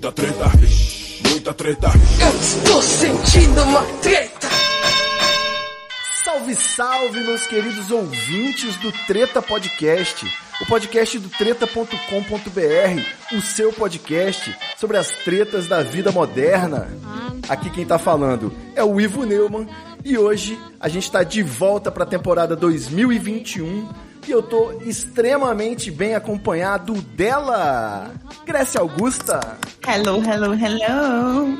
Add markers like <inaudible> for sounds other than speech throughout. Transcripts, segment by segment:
muita treta, muita treta. Eu estou sentindo uma treta. Salve, salve, meus queridos ouvintes do Treta Podcast, o podcast do treta.com.br, o seu podcast sobre as tretas da vida moderna. Aqui quem tá falando é o Ivo Neumann e hoje a gente tá de volta para a temporada 2021 e eu tô extremamente bem acompanhado dela, Grécia Augusta. Hello, hello, hello.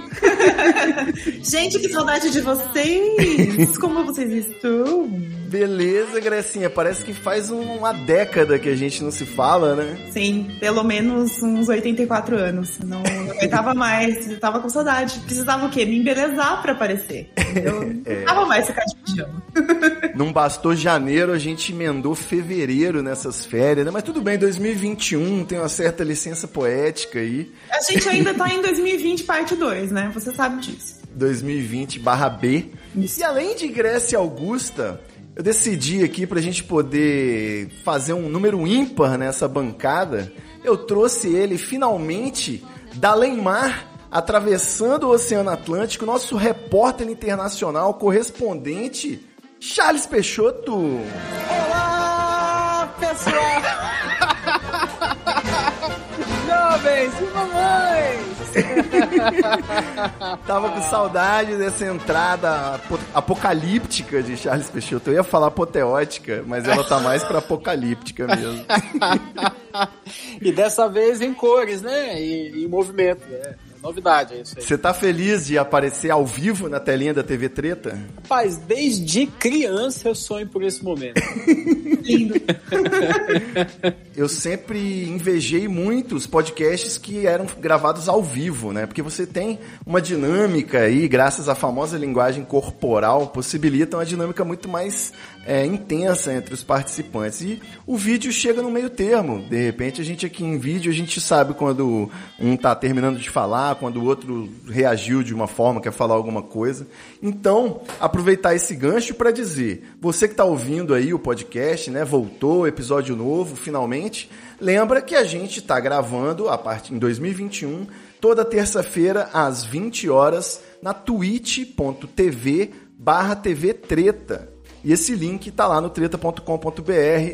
<laughs> Gente, que saudade de vocês. Como vocês estão? Beleza, Grecinha. Parece que faz uma década que a gente não se fala, né? Sim, pelo menos uns 84 anos. Não, não aguentava mais. Tava com saudade. Precisava o quê? Me embelezar pra aparecer. Eu <laughs> não É. tava mais ficar de pijama. <laughs> Não bastou janeiro, a gente emendou fevereiro nessas férias, né? Mas tudo bem, 2021 tem uma certa licença poética aí. A gente ainda tá em 2020, parte 2, né? Você sabe disso. 2020 barra B. Isso. E além de Grécia Augusta, eu decidi aqui pra gente poder fazer um número ímpar nessa bancada. Eu trouxe ele finalmente da Mar, atravessando o Oceano Atlântico, nosso repórter internacional, correspondente, Charles Peixoto. Olá, pessoal! <laughs> Jovens e mamães! <laughs> Tava com saudade dessa entrada apo- apocalíptica de Charles Peixoto. Eu ia falar apoteótica, mas ela tá mais pra apocalíptica mesmo. <laughs> e dessa vez em cores, né? E em movimento. É, é novidade, é isso aí. Você tá feliz de aparecer ao vivo na telinha da TV Treta? Rapaz, desde criança eu sonho por esse momento. <laughs> Lindo. Eu sempre invejei muito os podcasts que eram gravados ao vivo, né? Porque você tem uma dinâmica aí, graças à famosa linguagem corporal, possibilita uma dinâmica muito mais é, intensa entre os participantes. E o vídeo chega no meio termo. De repente, a gente aqui em vídeo, a gente sabe quando um tá terminando de falar, quando o outro reagiu de uma forma, quer falar alguma coisa. Então, aproveitar esse gancho para dizer, você que tá ouvindo aí o podcast, né? Voltou, episódio novo, finalmente. Lembra que a gente tá gravando a parte em 2021, toda terça-feira às 20 horas na twitch.tv barra TV Treta. E esse link tá lá no treta.com.br,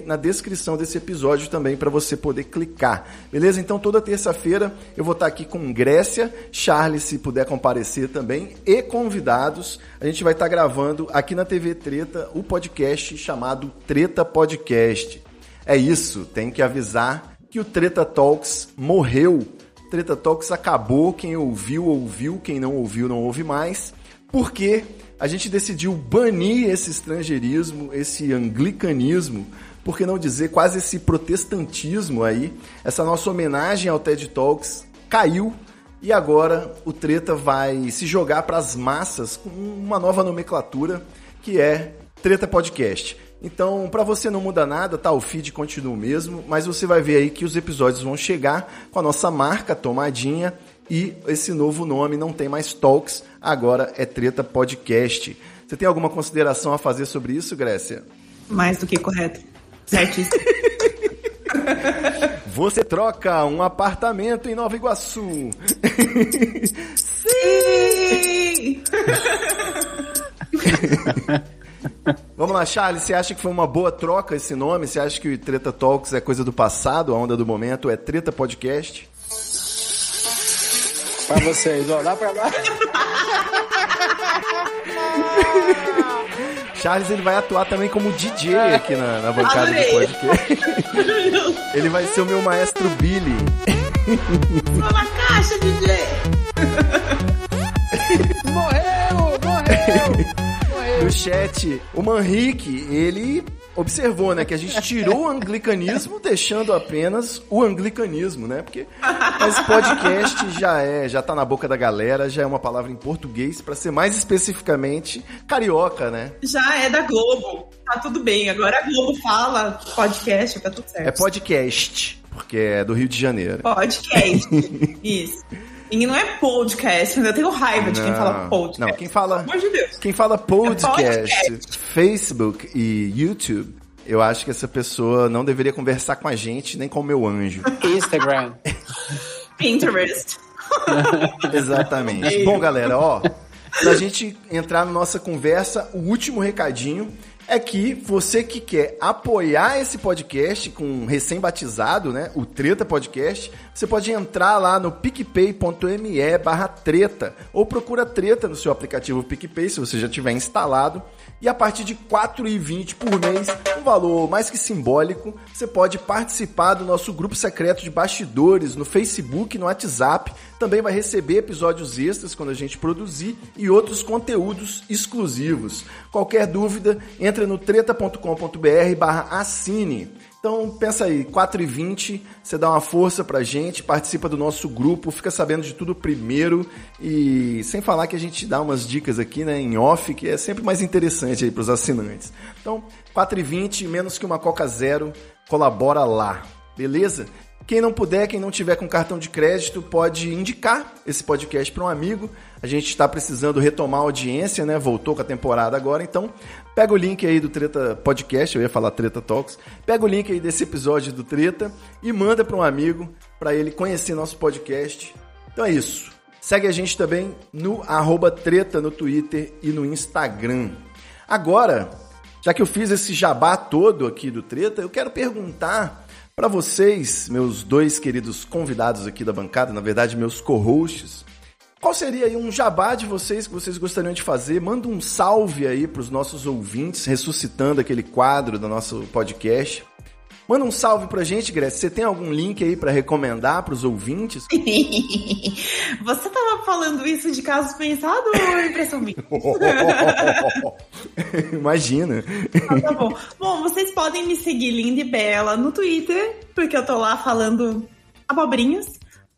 na descrição desse episódio também para você poder clicar. Beleza? Então toda terça-feira eu vou estar aqui com Grécia, Charles se puder comparecer também e convidados. A gente vai estar gravando aqui na TV Treta o podcast chamado Treta Podcast. É isso, tem que avisar que o Treta Talks morreu. Treta Talks acabou, quem ouviu ouviu, quem não ouviu não ouve mais. Porque a gente decidiu banir esse estrangeirismo, esse anglicanismo, por que não dizer quase esse protestantismo aí. Essa nossa homenagem ao TED Talks caiu e agora o Treta vai se jogar para as massas com uma nova nomenclatura que é Treta Podcast. Então, para você não muda nada, tá? O feed continua o mesmo, mas você vai ver aí que os episódios vão chegar com a nossa marca Tomadinha e esse novo nome não tem mais Talks, agora é Treta Podcast. Você tem alguma consideração a fazer sobre isso, Grécia? Mais do que correto. Certíssimo. <laughs> Você troca um apartamento em Nova Iguaçu. <laughs> Sim! Vamos lá, Charles, você acha que foi uma boa troca esse nome? Você acha que o Treta Talks é coisa do passado, a onda do momento é Treta Podcast? Pra vocês, ó, dá pra dar. <laughs> Charles ele vai atuar também como DJ aqui na, na bancada do Adorei. podcast. <laughs> ele vai ser o meu maestro Billy. Na caixa, DJ! <laughs> Morreu! Morreu! Morreu! No chat, o Manrique, ele observou, né, que a gente tirou o anglicanismo, deixando apenas o anglicanismo, né? Porque mas podcast já é, já tá na boca da galera, já é uma palavra em português, para ser mais especificamente carioca, né? Já é da Globo. Tá tudo bem. Agora a Globo fala podcast, tá tudo certo. É podcast, porque é do Rio de Janeiro. Podcast. <laughs> Isso. E não é podcast, eu tenho raiva de quem Não, fala podcast. Não, quem fala, Pelo amor de Deus. quem fala podcast, podcast. Facebook e YouTube, eu acho que essa pessoa não deveria conversar com a gente nem com o meu anjo. <laughs> Instagram. Pinterest. <laughs> Exatamente. Bom, galera, ó, pra gente entrar na nossa conversa, o último recadinho é que você que quer apoiar esse podcast com recém-batizado, né, o Treta Podcast, você pode entrar lá no picpay.me barra treta ou procura treta no seu aplicativo PicPay, se você já tiver instalado. E a partir de R$ 4,20 por mês, um valor mais que simbólico, você pode participar do nosso grupo secreto de bastidores no Facebook no WhatsApp. Também vai receber episódios extras quando a gente produzir e outros conteúdos exclusivos. Qualquer dúvida, entra no treta.com.br barra assine. Então pensa aí, 4h20, você dá uma força pra gente, participa do nosso grupo, fica sabendo de tudo primeiro e sem falar que a gente dá umas dicas aqui né, em off, que é sempre mais interessante aí pros assinantes. Então, 4h20, menos que uma Coca Zero, colabora lá, beleza? Quem não puder, quem não tiver com cartão de crédito, pode indicar esse podcast para um amigo. A gente está precisando retomar a audiência, né? Voltou com a temporada agora, então pega o link aí do Treta Podcast, eu ia falar Treta Talks. Pega o link aí desse episódio do Treta e manda para um amigo para ele conhecer nosso podcast. Então é isso. Segue a gente também no treta no Twitter e no Instagram. Agora, já que eu fiz esse jabá todo aqui do Treta, eu quero perguntar para vocês, meus dois queridos convidados aqui da bancada, na verdade, meus co-hosts, qual seria aí um jabá de vocês que vocês gostariam de fazer? Manda um salve aí para os nossos ouvintes, ressuscitando aquele quadro do nosso podcast. Manda um salve pra gente, Grécia. Você tem algum link aí para recomendar para os ouvintes? <laughs> Você tava falando isso de caso pensado ou impressão minha? <laughs> Imagina. Ah, tá bom. Bom, vocês podem me seguir linda e bela no Twitter, porque eu tô lá falando abobrinhas.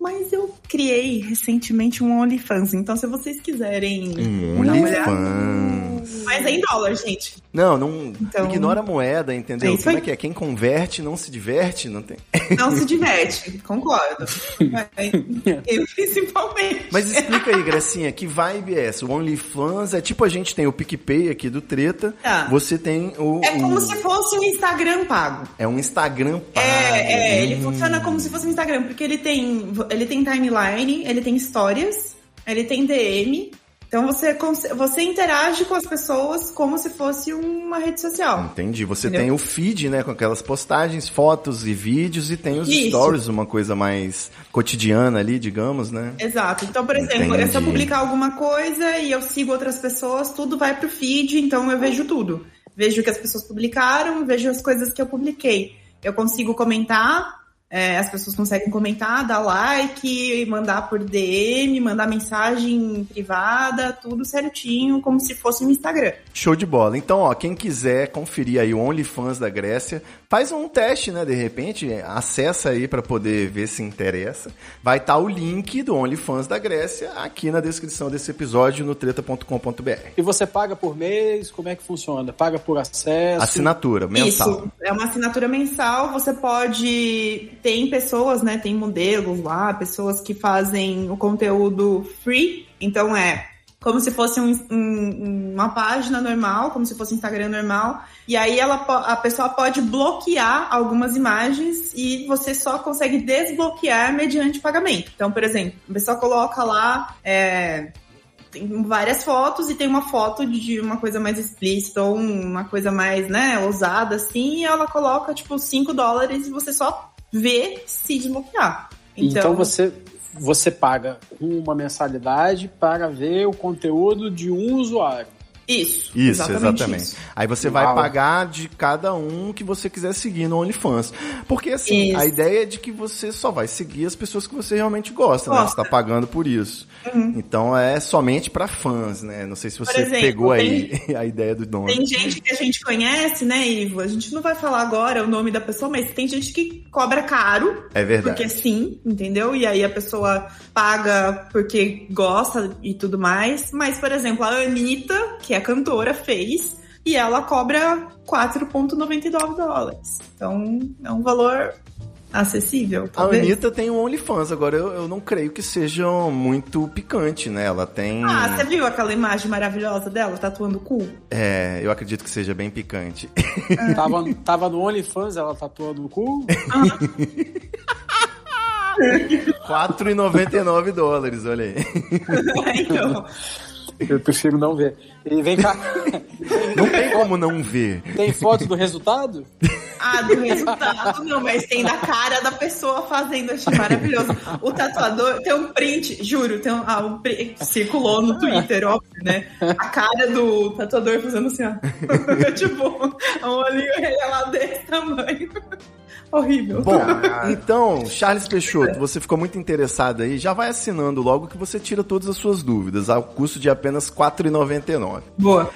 Mas eu criei recentemente um OnlyFans, então se vocês quiserem Um dar uma olhada- OnlyFans. Mas é em dólar, gente. Não, não Então- ignora a moeda, entendeu? É Como é que é? Quem converte não se diverte, não tem. <laughs> Não se diverte, concordo. Mas, <laughs> eu principalmente. Mas explica aí, Gracinha, que vibe é essa? O OnlyFans é tipo a gente tem o PicPay aqui do Treta, Tá. você tem o. É como o- se fosse um Instagram pago. É um Instagram pago. É, é, ele Hum. funciona como se fosse um Instagram, porque ele tem, ele tem timeline, ele tem histórias, ele tem DM. Então você, você interage com as pessoas como se fosse uma rede social. Entendi. Você Entendeu? tem o feed, né, com aquelas postagens, fotos e vídeos, e tem os Isso. stories, uma coisa mais cotidiana ali, digamos, né? Exato. Então, por exemplo, Entendi. se eu publicar alguma coisa e eu sigo outras pessoas, tudo vai pro feed, então eu vejo tudo. Vejo o que as pessoas publicaram, vejo as coisas que eu publiquei. Eu consigo comentar, é, as pessoas conseguem comentar, dar like, mandar por DM, mandar mensagem privada, tudo certinho, como se fosse um Instagram. Show de bola. Então, ó, quem quiser conferir aí o OnlyFans da Grécia, faz um teste, né, de repente, acessa aí pra poder ver se interessa. Vai estar o link do OnlyFans da Grécia aqui na descrição desse episódio no treta.com.br. E você paga por mês? Como é que funciona? Paga por acesso? Assinatura mensal. Isso, é uma assinatura mensal. Você pode. Tem pessoas, né? Tem modelos lá, pessoas que fazem o conteúdo free. Então é como se fosse um- um- uma página normal, como se fosse um Instagram normal. E aí ela, a pessoa pode bloquear algumas imagens e você só consegue desbloquear mediante pagamento. Então, por exemplo, a pessoa coloca lá. é, tem várias fotos e tem uma foto de uma coisa mais explícita ou uma coisa mais, né, ousada assim, e ela coloca tipo 5 dólares e você só vê se desbloquear. Então, você, você paga uma mensalidade para ver o conteúdo de um usuário. Isso. Isso, exatamente. isso. Aí você vai Uau. pagar de cada um que você quiser seguir no OnlyFans. Porque assim, Isso. a ideia é de que você só vai seguir as pessoas que você realmente gosta, né? Você Gosta. tá pagando por isso. Então é somente pra fãs, né? Não sei se você exemplo, pegou aí <laughs> a ideia do dono. Tem gente que a gente conhece, né, Ivo? A gente não vai falar agora o nome da pessoa, mas tem gente que cobra caro. É verdade. Porque sim, entendeu? E aí a pessoa paga porque gosta e tudo mais. Mas, por exemplo, a Anitta, que é cantora, fez. E ela cobra 4,99 dólares. Então, é um valor acessível, A talvez. Anitta tem um OnlyFans, agora eu, eu não creio que seja muito picante, né? Ela tem. Ah, você viu aquela imagem maravilhosa dela tatuando o cu? É, eu acredito que seja bem picante. <laughs> Tava, tava no OnlyFans, ela tatuando o cu. 4,99 <laughs> dólares, olha aí. <laughs> então, Eu prefiro não ver. E vem cá. Não tem como não ver. Tem foto do resultado? ah, do resultado não, mas tem da cara da pessoa fazendo, achei maravilhoso. O tatuador tem um print, juro, tem um, ah, um print, circulou no Twitter, óbvio, né? A cara do tatuador fazendo assim, ó. <laughs> tipo, um olhinho regalado desse tamanho. Horrível. Bom, <laughs> então, Charles Peixoto, você ficou muito interessado aí, já vai assinando logo que você tira todas as suas dúvidas, ao custo de apenas R$ 4,99. Boa.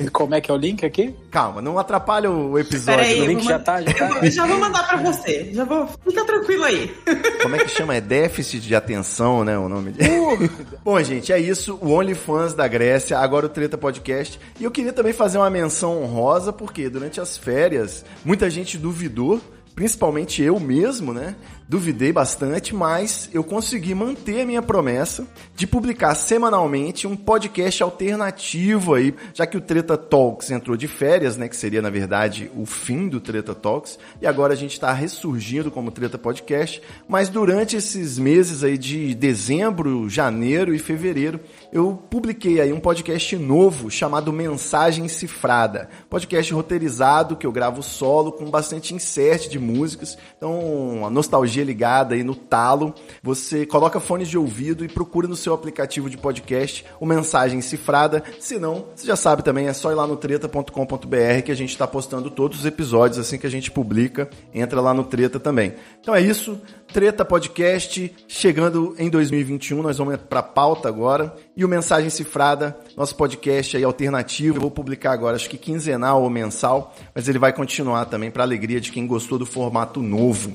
E como é que é o link aqui? Calma, não atrapalha o episódio. Peraí, O eu link já tá, já tá. Eu <laughs> vou- já vou mandar pra você. Já vou. Fica tranquilo aí. <laughs> Como é que chama? É déficit de atenção, né? O nome dele. Bom, gente, é isso. O OnlyFans da Grécia, agora o Treta Podcast. E eu queria também fazer uma menção honrosa, porque durante as férias, muita gente duvidou. Principalmente eu mesmo, né? Duvidei bastante, mas eu consegui manter a minha promessa de publicar semanalmente um podcast alternativo aí, já que o Treta Talks entrou de férias, né? Que seria, na verdade, o fim do Treta Talks. E agora a gente está ressurgindo como Treta Podcast. Mas durante esses meses aí de dezembro, janeiro e fevereiro, eu publiquei aí um podcast novo chamado Mensagem Cifrada. Podcast roteirizado que eu gravo solo com bastante insert de músicas. Então, a nostalgia ligada aí no talo. Você coloca fones de ouvido e procura no seu aplicativo de podcast o Mensagem Cifrada. Se não, você já sabe também, é só ir lá no treta.com.br que a gente está postando todos os episódios assim que a gente publica. Entra lá no Treta também. Então é isso. Treta Podcast chegando em 2021. Nós vamos para a pauta agora. E o Mensagem Cifrada, nosso podcast aí alternativo. Eu vou publicar agora, acho que quinzenal ou mensal, mas ele vai continuar também para alegria de quem gostou do formato novo.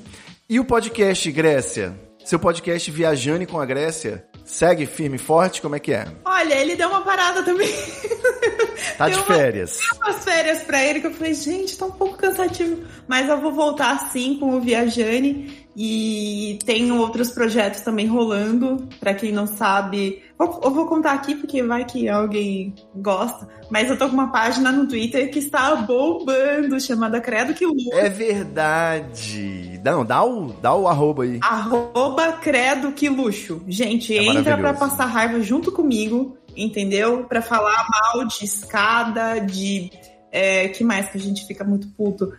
E o podcast Grécia? Seu podcast Viajando com a Grécia segue firme e forte? Como é que é? Olha, ele deu uma parada também. Tá Deu de uma- férias. umas férias pra ele que eu falei, gente, tá um pouco cansativo. Mas eu vou voltar sim com o Viajane. E tem outros projetos também rolando. Pra quem não sabe, eu vou contar aqui porque vai que alguém gosta. Mas eu tô com uma página no Twitter que está bombando, chamada Credo que Lu. É verdade. Não, dá o, dá o arroba aí. Arroba Credo que Luxo. Gente, É entra pra maravilhoso. passar raiva junto comigo, entendeu? Pra falar mal de escada, de. É, que mais que a gente fica muito puto?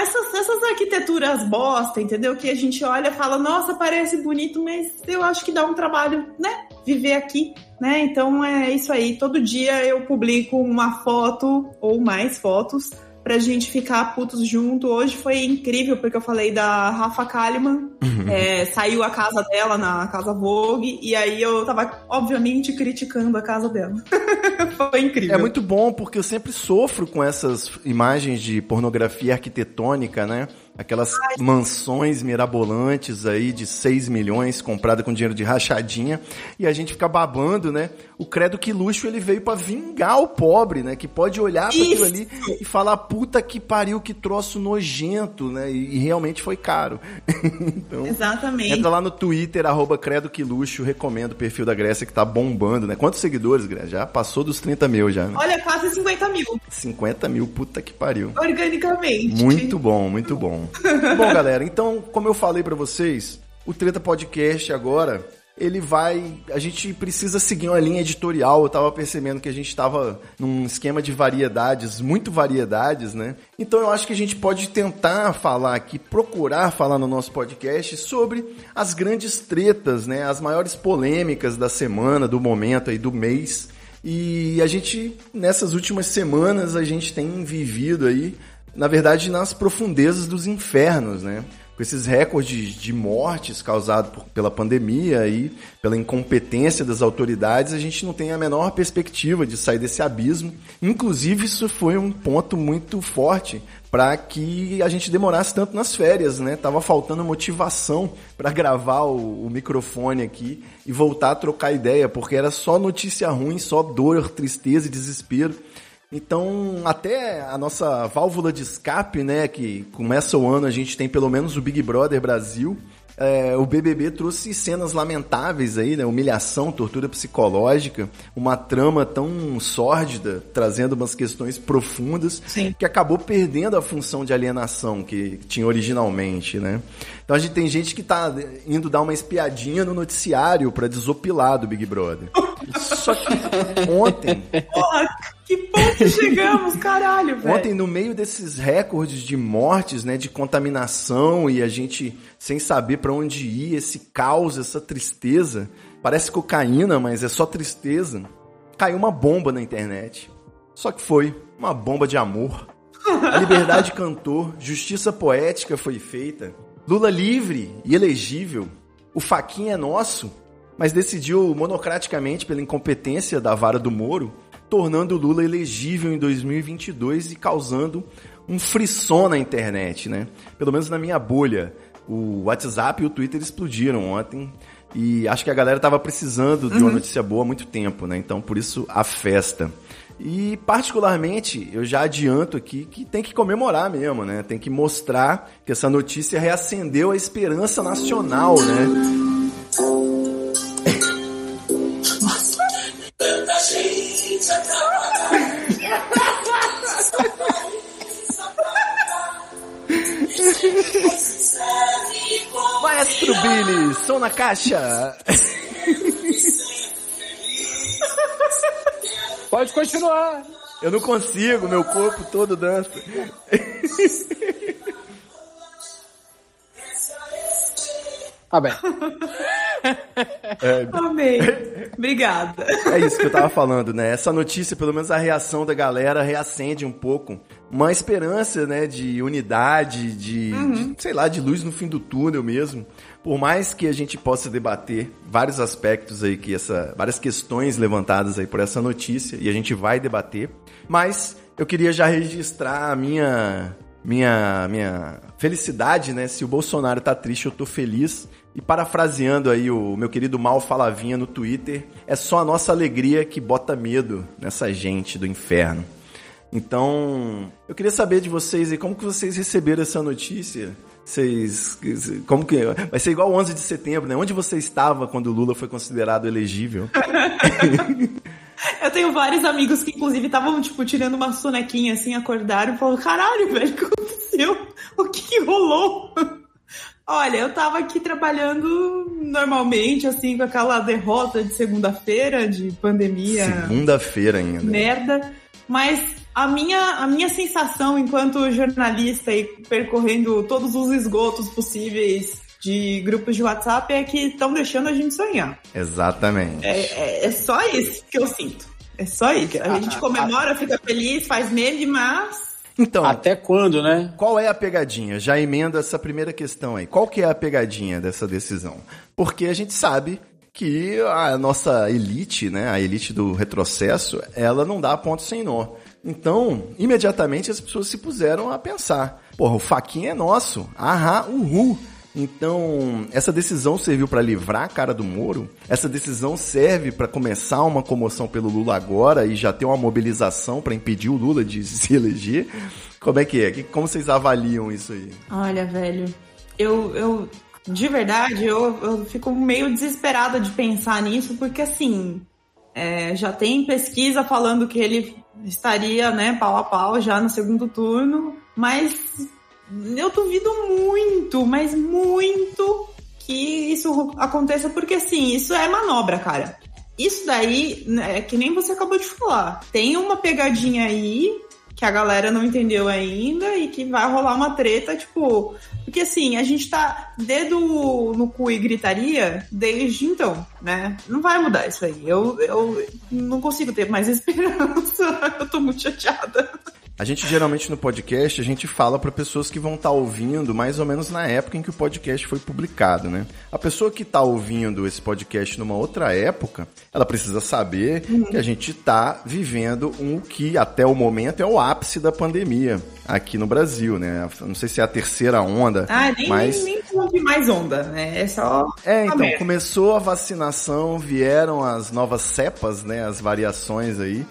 Essas, essas arquiteturas bosta, entendeu? Que a gente olha e fala, nossa, parece bonito, mas eu acho que dá um trabalho, né? Viver aqui, né? Então é isso aí. Todo dia eu publico uma foto ou mais fotos pra gente ficar putos junto. Hoje foi incrível, porque eu falei da Rafa Kalimann, é, saiu a casa dela na Casa Vogue, e aí eu tava, obviamente, criticando a casa dela. <laughs> foi incrível. É muito bom porque eu sempre sofro com essas imagens de pornografia arquitetônica, né? Aquelas mansões mirabolantes aí de 6 milhões comprada com dinheiro de rachadinha e a gente fica babando, né? O credo que luxo ele veio pra vingar o pobre, né? Que pode olhar para aquilo ali e falar puta que pariu, que troço nojento, né? E, e realmente foi caro. <laughs> então, Exatamente. Entra lá no Twitter, arroba Credo Que Luxo, recomendo o perfil da Grécia que tá bombando, né? Quantos seguidores, Grécia? Já passou dos 30 mil já, né? Olha, quase 50 mil, 50 mil, puta que pariu. organicamente. Muito bom, muito bom. <laughs> bom, galera, então, como eu falei pra vocês, o Treta Podcast agora, ele vai. A gente precisa seguir uma linha editorial. Eu tava percebendo que a gente tava num esquema de variedades, muito variedades, né? Então eu acho que a gente pode tentar falar aqui, procurar falar no nosso podcast sobre as grandes tretas, né? As maiores polêmicas da semana, do momento aí, do mês. E a gente, nessas últimas semanas, a gente tem vivido aí, na verdade, nas profundezas dos infernos, né? Com esses recordes de mortes causados por- pela pandemia e pela incompetência das autoridades, a gente não tem a menor perspectiva de sair desse abismo. Inclusive, isso foi um ponto muito forte para que a gente demorasse tanto nas férias, né? Tava faltando motivação para gravar o, o microfone aqui e voltar a trocar ideia, porque era só notícia ruim, só dor, tristeza e desespero. Então, até a nossa válvula de escape, né, que começa o ano, a gente tem pelo menos o Big Brother Brasil, é, o BBB trouxe cenas lamentáveis aí, né? Humilhação, tortura psicológica, uma trama tão sórdida, trazendo umas questões profundas, Sim. que acabou perdendo a função de alienação que tinha originalmente, né? Então a gente tem gente que tá indo dar uma espiadinha no noticiário para desopilar do Big Brother. Só que ontem, <laughs> Porra, que chegamos, caralho, velho. Ontem, no meio desses recordes de mortes, né, de contaminação e a gente sem saber para onde ir, esse caos, essa tristeza, parece cocaína, mas é só tristeza. Caiu uma bomba na internet. Só que foi uma bomba de amor. A liberdade <laughs> cantou, justiça poética foi feita. Lula livre e elegível. O faquinha é nosso, mas decidiu monocraticamente pela incompetência da vara do Moro, tornando o Lula elegível em 2022 e causando um frisson na internet, né? Pelo menos na minha bolha. O WhatsApp e o Twitter explodiram ontem e acho que a galera tava precisando de uma notícia boa há muito tempo, né? Então, por isso, a festa. E, particularmente, eu já adianto aqui que tem que comemorar mesmo, né? Tem que mostrar que essa notícia reacendeu a esperança nacional, né? Maestro Billy, som na caixa! Pode continuar. Eu não consigo, meu corpo todo dança. Ah, bem. <laughs> Amei. Obrigada. É isso que eu tava falando, né? Essa notícia, pelo menos a reação da galera, reacende um pouco uma esperança, né, de unidade, de, de, sei lá, de luz no fim do túnel mesmo. Por mais que a gente possa debater vários aspectos aí que essa, várias questões levantadas aí por essa notícia e a gente vai debater, mas eu queria já registrar a minha minha minha felicidade, né? Se o Bolsonaro tá triste, eu tô feliz. E parafraseando aí o meu querido Mal Falavinha no Twitter, é só a nossa alegria que bota medo nessa gente do inferno. Então, eu queria saber de vocês aí, como que vocês receberam essa notícia? Vocês, como que, vai ser igual 11 de setembro, né? Onde você estava quando o Lula foi considerado elegível? <laughs> Eu tenho vários amigos que, inclusive, estavam, tipo, tirando uma sonequinha, assim, acordaram e falaram, caralho, velho, o que aconteceu? O que, que rolou? Olha, eu tava aqui trabalhando normalmente, assim, com aquela derrota de segunda-feira, de pandemia, Segunda-feira ainda. merda, mas a minha, a minha sensação enquanto jornalista e percorrendo todos os esgotos possíveis de grupos de WhatsApp é que estão deixando a gente sonhar. Exatamente. É, é, é só isso que eu sinto. É só isso. A gente comemora, fica feliz, faz meme, mas Então, Até quando, né? Qual é a pegadinha? Já emenda essa primeira questão aí. Qual que é a pegadinha dessa decisão? Porque a gente sabe que a nossa elite, né, a elite do retrocesso, ela não dá ponto sem nó. Então, imediatamente as pessoas se puseram a pensar: porra, o faquinha é nosso. Ahá, uhul. Então, essa decisão serviu para livrar a cara do Moro? Essa decisão serve para começar uma comoção pelo Lula agora e já ter uma mobilização para impedir o Lula de <laughs> se eleger? Como é que é? Como vocês avaliam isso aí? Olha, velho, eu, eu de verdade, eu, eu fico meio desesperada de pensar nisso, porque assim, é, já tem pesquisa falando que ele estaria, né, pau a pau já no segundo turno, mas eu duvido muito, mas muito que isso aconteça, porque assim, isso é manobra, cara. Isso daí, né, é que nem você acabou de falar. Tem uma pegadinha aí que a galera não entendeu ainda e que vai rolar uma treta, tipo. Porque assim, a gente tá dedo no cu e gritaria desde então, né? Não vai mudar isso aí. Eu, eu não consigo ter mais <laughs> esperança. eu tô muito chateada. A gente geralmente no podcast a gente fala para pessoas que vão estar ouvindo mais ou menos na época em que o podcast foi publicado, né? A pessoa que está ouvindo esse podcast numa outra época, ela precisa saber que a gente está vivendo um que até o momento é o ápice da pandemia aqui no Brasil, né? Não sei se é a terceira onda, Ah, nem, mas nem, nem conte mais onda, né? É só. é, então, começou a vacinação, vieram as novas cepas, né, as variações aí,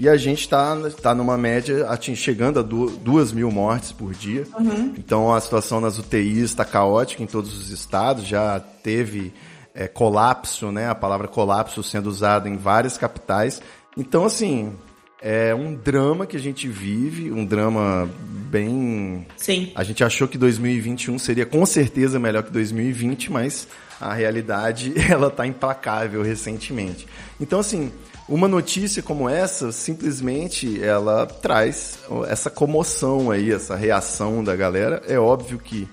E a gente está tá numa média ating, chegando a du duas mil mortes por dia. Uhum. Então a situação nas UTIs está caótica em todos os estados. Já teve é, colapso, né? A palavra colapso sendo usada em várias capitais. Então, assim, é um drama que a gente vive, um drama bem. Sim. A gente achou que 2021 seria com certeza melhor que 2020, mas a realidade <laughs> ela está implacável recentemente. Então, assim, uma notícia como essa, simplesmente ela traz essa comoção aí, essa reação da galera. É óbvio que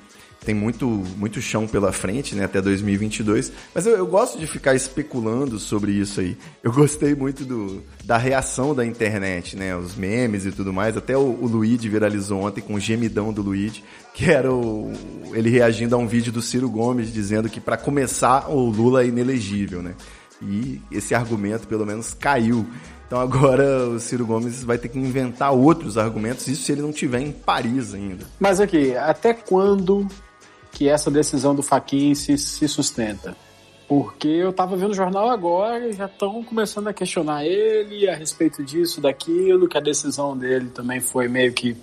tem muito, muito chão pela frente, né, até 2022. Mas eu, eu, gosto de ficar especulando sobre isso aí. Eu gostei muito do, da reação da internet, né, os memes e tudo mais. Até o, o Luigi viralizou ontem com o gemidão do Luigi, que era o, ele reagindo a um vídeo do Ciro Gomes dizendo que para começar o Lula é inelegível, né? E esse argumento pelo menos caiu. Então agora o Ciro Gomes vai ter que inventar outros argumentos, isso se ele não tiver em Paris ainda. Mas aqui, até quando que essa decisão do Faquin se, se sustenta. Porque eu estava vendo o jornal agora e já estão começando a questionar ele a respeito disso, daquilo, que a decisão dele também foi meio que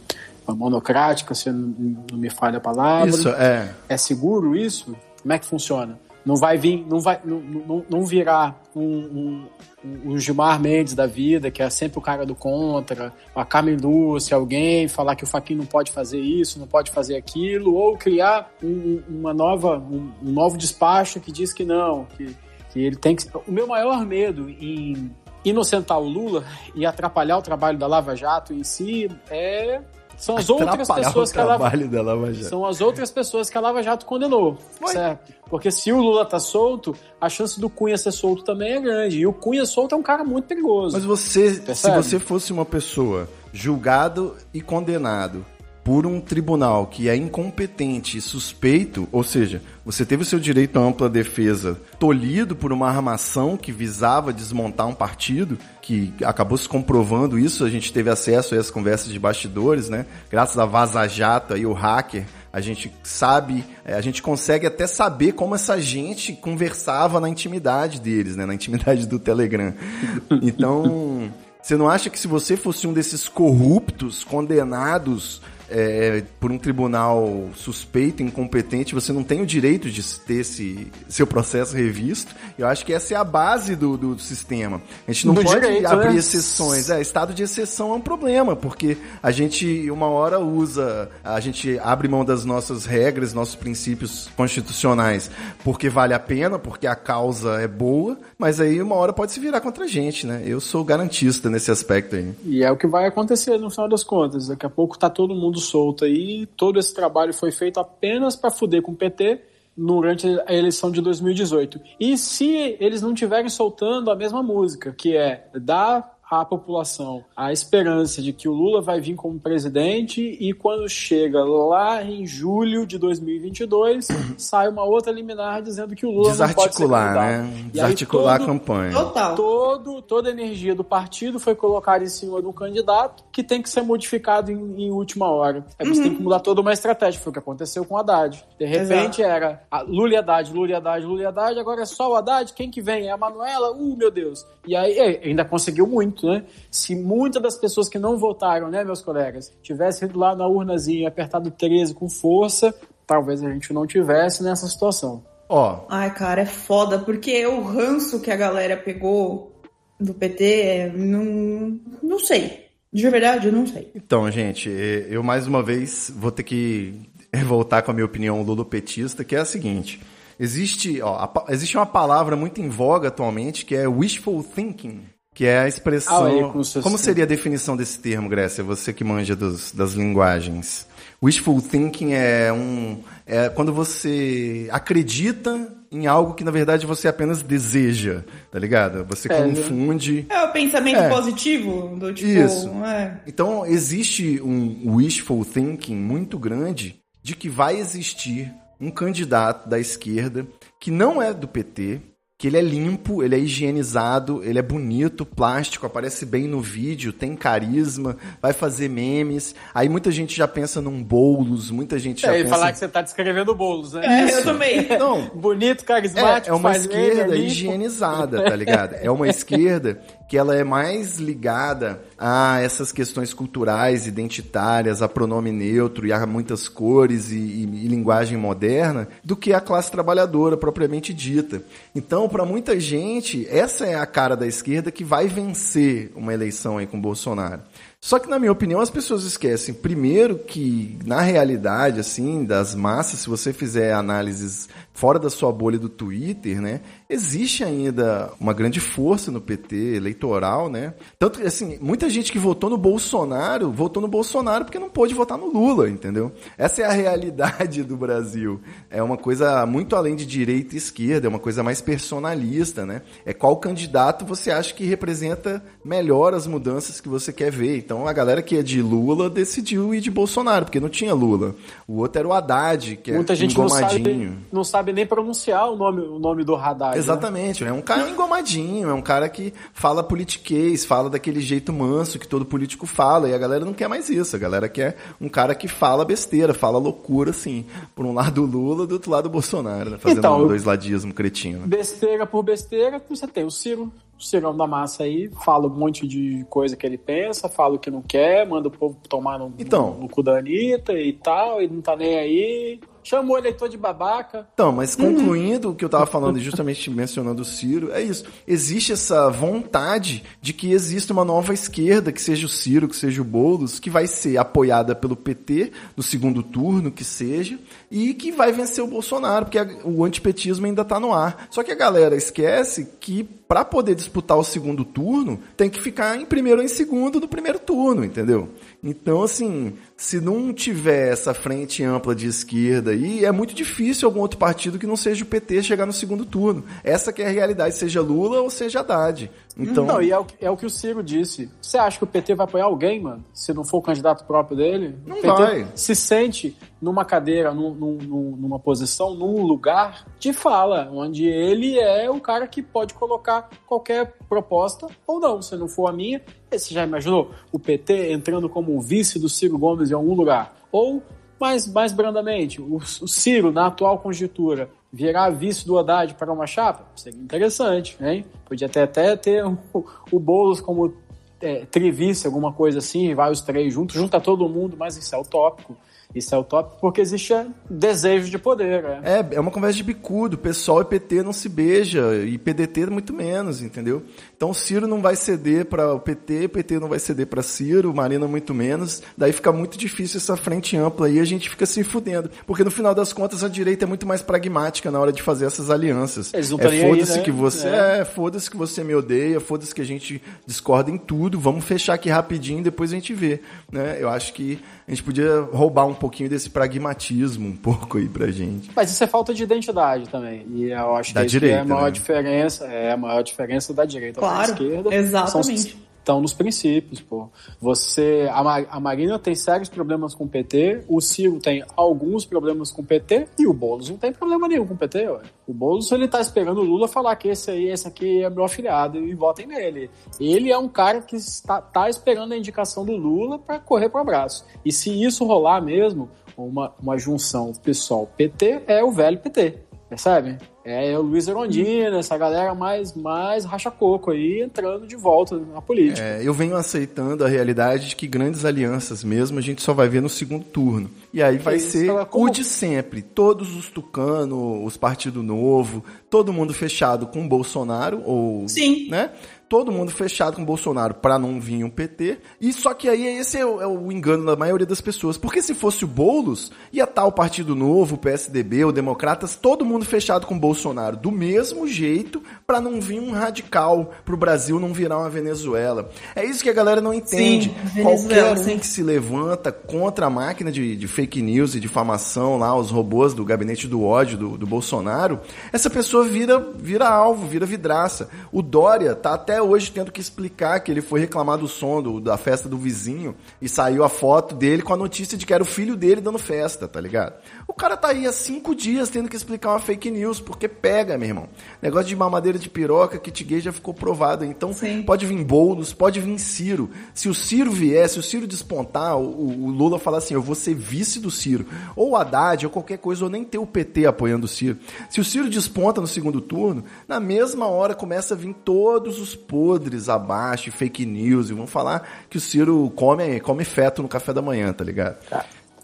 monocrática, se não, não me falha a palavra. Isso, é. É seguro isso? Como é que funciona? Não vai vir, não vai, não, não, não virá um, um, um, Gilmar Mendes da vida, que é sempre o cara do contra, a Carmen Lúcia, alguém falar que o Faquin não pode fazer isso, não pode fazer aquilo, ou criar um, uma nova, um, um, novo despacho que diz que não, que, que ele tem que. O meu maior medo em inocentar o Lula e atrapalhar o trabalho da Lava Jato em si é são as outras pessoas que a Lava, Lava Jato. São as outras pessoas que a Lava Jato condenou, certo? Porque se o Lula tá solto, a chance do Cunha ser solto também é grande. E o Cunha solto é um cara muito perigoso. Mas você, Percebe? se você fosse uma pessoa julgado e condenado por um tribunal que é incompetente e suspeito, ou seja, você teve o seu direito à ampla defesa tolhido por uma armação que visava desmontar um partido, que acabou se comprovando isso, a gente teve acesso a essas conversas de bastidores, né? Graças a Vaza Jato aí, o hacker, a gente sabe, é, a gente consegue até saber como essa gente conversava na intimidade deles, né? Na intimidade do Telegram. Então, você não acha que se você fosse um desses corruptos, condenados é, por um tribunal suspeito, incompetente, você não tem o direito de ter esse seu processo revisto. Eu acho que essa é a base do, do sistema. A gente não do pode direito, abrir né? exceções. É, estado de exceção é um problema, porque a gente, uma hora, usa, a gente abre mão das nossas regras, nossos princípios constitucionais, porque vale a pena, porque a causa é boa, mas aí uma hora pode se virar contra a gente, né? Eu sou garantista nesse aspecto aí. E é o que vai acontecer no final das contas. Daqui a pouco tá todo mundo solto aí. Todo esse trabalho foi feito apenas para fuder com o PT durante a eleição de 2018. E se eles não estiverem soltando a mesma música, que é dar à população a esperança de que o Lula vai vir como presidente e quando chega lá em julho de 2022 sai uma outra liminar dizendo que o Lula não pode ser né? Desarticular todo, a campanha. Total. Todo, toda a energia do partido foi colocada em cima de um candidato que tem que ser modificado em, em última hora. Aí você uhum. tem que mudar toda uma estratégia. Foi o que aconteceu com o Haddad. De repente Exato. era Lula e Haddad, Lula e Haddad, Lula e Haddad, agora é só o Haddad. Quem que vem? É a Manuela? Uh, meu Deus. E aí ainda conseguiu muito né? Se muitas das pessoas que não votaram, né, meus colegas, tivessem ido lá na urnazinha e apertado 13 com força, talvez a gente não tivesse nessa situação. Ó. Oh. Ai, cara, é foda, porque o ranço que a galera pegou do PT, é, não, não sei. De verdade, eu não sei. Então, gente, eu mais uma vez vou ter que voltar com a minha opinião lulopetista, que é a seguinte. Existe, ó, existe uma palavra muito em voga atualmente que é wishful thinking que é a expressão. Ah, como seria a definição desse termo, Grécia? Você que manja dos, das linguagens. Wishful thinking é um. É quando você acredita em algo que na verdade você apenas deseja, tá ligado? Você é, confunde. É o pensamento é. positivo do tipo. Isso. É. Então existe um wishful thinking muito grande de que vai existir um candidato da esquerda que não é do PT, que ele é limpo, ele é higienizado, ele é bonito, plástico, aparece bem no vídeo, tem carisma, vai fazer memes. Aí muita gente já pensa num bolos, muita gente já é, pensa... falar que você tá descrevendo bolos, né? É, eu também. Não, Bonito, carismático, é, é uma faz meme, é esquerda limpo. higienizada, tá ligado? É uma <laughs> esquerda que ela é mais ligada a essas questões culturais, identitárias, a pronome neutro e a muitas cores e, e- e linguagem moderna, do que a classe trabalhadora propriamente dita. Então, para muita gente, essa é a cara da esquerda que vai vencer uma eleição aí com Bolsonaro. Só que, na minha opinião, as pessoas esquecem, primeiro, que na realidade, assim, das massas, se você fizer análises fora da sua bolha do Twitter, né, existe ainda uma grande força no PT eleitoral, né? Tanto que, assim, muita gente que votou no Bolsonaro, votou no Bolsonaro porque não pôde votar no Lula, entendeu? Essa é a realidade do Brasil. É uma coisa muito além de direita e esquerda, é uma coisa mais personalista, né? É qual candidato você acha que representa melhor as mudanças que você quer ver. Então a galera que é de Lula decidiu ir de Bolsonaro, porque não tinha Lula. O outro era o Haddad, que é Muita gente não engomadinho. sabe, não sabe nem pronunciar o nome, o nome do Haddad. Né? Exatamente, é um cara engomadinho, é um cara que fala politiquês, fala daquele jeito manso que todo político fala, e a galera não quer mais isso, a galera quer um cara que fala besteira, fala loucura, assim, por um lado o Lula, do outro lado o Bolsonaro, né? fazendo Então, um dois ladismo cretino. Besteira por besteira, você tem o Ciro, o Cirão da massa aí, fala um monte de coisa que ele pensa, fala o que não quer, manda o povo tomar no, Então. no, no cu da Anitta e tal, e não tá nem aí. Chamou o eleitor de babaca. Então, mas concluindo o que eu estava falando, e justamente mencionando o Ciro, é isso. Existe essa vontade de que exista uma nova esquerda, que seja o Ciro, que seja o Boulos, que vai ser apoiada pelo PT no segundo turno, que seja, e que vai vencer o Bolsonaro, porque o antipetismo ainda está no ar. Só que a galera esquece que para poder disputar o segundo turno, tem que ficar em primeiro ou em segundo do primeiro turno, entendeu? Então, assim, se não tiver essa frente ampla de esquerda aí, é muito difícil algum outro partido que não seja o PT chegar no segundo turno. Essa que é a realidade, seja Lula ou seja Haddad. Então, Não, e é o, que- é o que o Ciro disse. Você acha que o PT vai apoiar alguém, mano? Se não for o candidato próprio dele? Não o vai. se sente numa cadeira, num- num- num- numa posição, num lugar de fala, onde ele é o cara que pode colocar qualquer proposta ou não. Se não for a minha, você já imaginou o PT entrando como vice do Ciro Gomes em algum lugar? Ou, mais, mais brandamente, o, o Ciro, na atual conjuntura, virar vice do Haddad para uma chapa? Seria interessante, hein? Podia até, até ter o, o Boulos como é, trivice, alguma coisa assim, vai os três juntos, junta todo mundo, mas isso é utópico. Isso é utópico porque existe desejo de poder, né? É, é uma conversa de bicudo. PSOL e PT não se beija e PDT muito menos, entendeu? Então o Ciro não vai ceder para o PT, PT não vai ceder para Ciro, Marina muito menos. Daí fica muito difícil essa frente ampla e a gente fica se fudendo. Porque no final das contas a direita é muito mais pragmática na hora de fazer essas alianças. É foda-se né? que você É. é, foda-se que você me odeia, foda-se que a gente discorda em tudo. Vamos fechar aqui rapidinho, depois a gente vê, né? Eu acho que a gente podia roubar um pouquinho desse pragmatismo um pouco aí pra gente. Mas isso é falta de identidade também. E eu acho Da que direita, é a maior né? diferença. É a maior diferença da direita Claro, para a esquerda. exatamente. São- Estão nos princípios, pô. Você, a, a Marina tem sérios problemas com o PT, o Ciro tem alguns problemas com o PT e o Boulos não tem problema nenhum com o PT, ué. O Boulos, ele tá esperando o Lula falar que esse aí, esse aqui é meu afiliado e votem nele. Ele é um cara que está tá esperando a indicação do Lula para correr pro abraço. E se isso rolar mesmo, uma, uma junção PSOL-PT é o velho PT. Percebe? É o Luiz Erondina, essa galera mais, mais racha-coco aí, entrando de volta na política. É, eu venho aceitando a realidade de que grandes alianças mesmo a gente só vai ver no segundo turno. E aí vai isso, ser como- o de sempre. Todos os Tucano, os Partido Novo, todo mundo fechado com o Bolsonaro, ou. Sim. Né? Todo mundo fechado com o Bolsonaro para não vir um PT. E só que aí esse é o, é o engano da maioria das pessoas. Porque se fosse o Boulos, ia estar o Partido Novo, o PSDB, o Democratas, todo mundo fechado com o Bolsonaro. Do mesmo jeito, para não vir um radical pro Brasil não virar uma Venezuela. É isso que a galera não entende. Sim, Qualquer um sim. que se levanta contra a máquina de, de fake news e difamação lá, os robôs do gabinete do ódio do, do Bolsonaro, essa pessoa vira, vira alvo, vira vidraça. O Dória tá até hoje tendo que explicar que ele foi reclamar do som do- da festa do vizinho e saiu a foto dele com a notícia de que era o filho dele dando festa, tá ligado? O cara tá aí há cinco dias tendo que explicar uma fake news, porque pega, meu irmão. Negócio de mamadeira de piroca, kit gay já ficou provado. Então, Sim. pode vir Boulos, pode vir Ciro. Se o Ciro vier, se o Ciro despontar, o, o Lula falar assim, eu vou ser vice do Ciro. Ou o Haddad, ou qualquer coisa, ou nem ter o PT apoiando o Ciro. Se o Ciro desponta no segundo turno, na mesma hora começa a vir todos os podres abaixo, fake news, e vão falar que o Ciro come, come feto no café da manhã, tá ligado?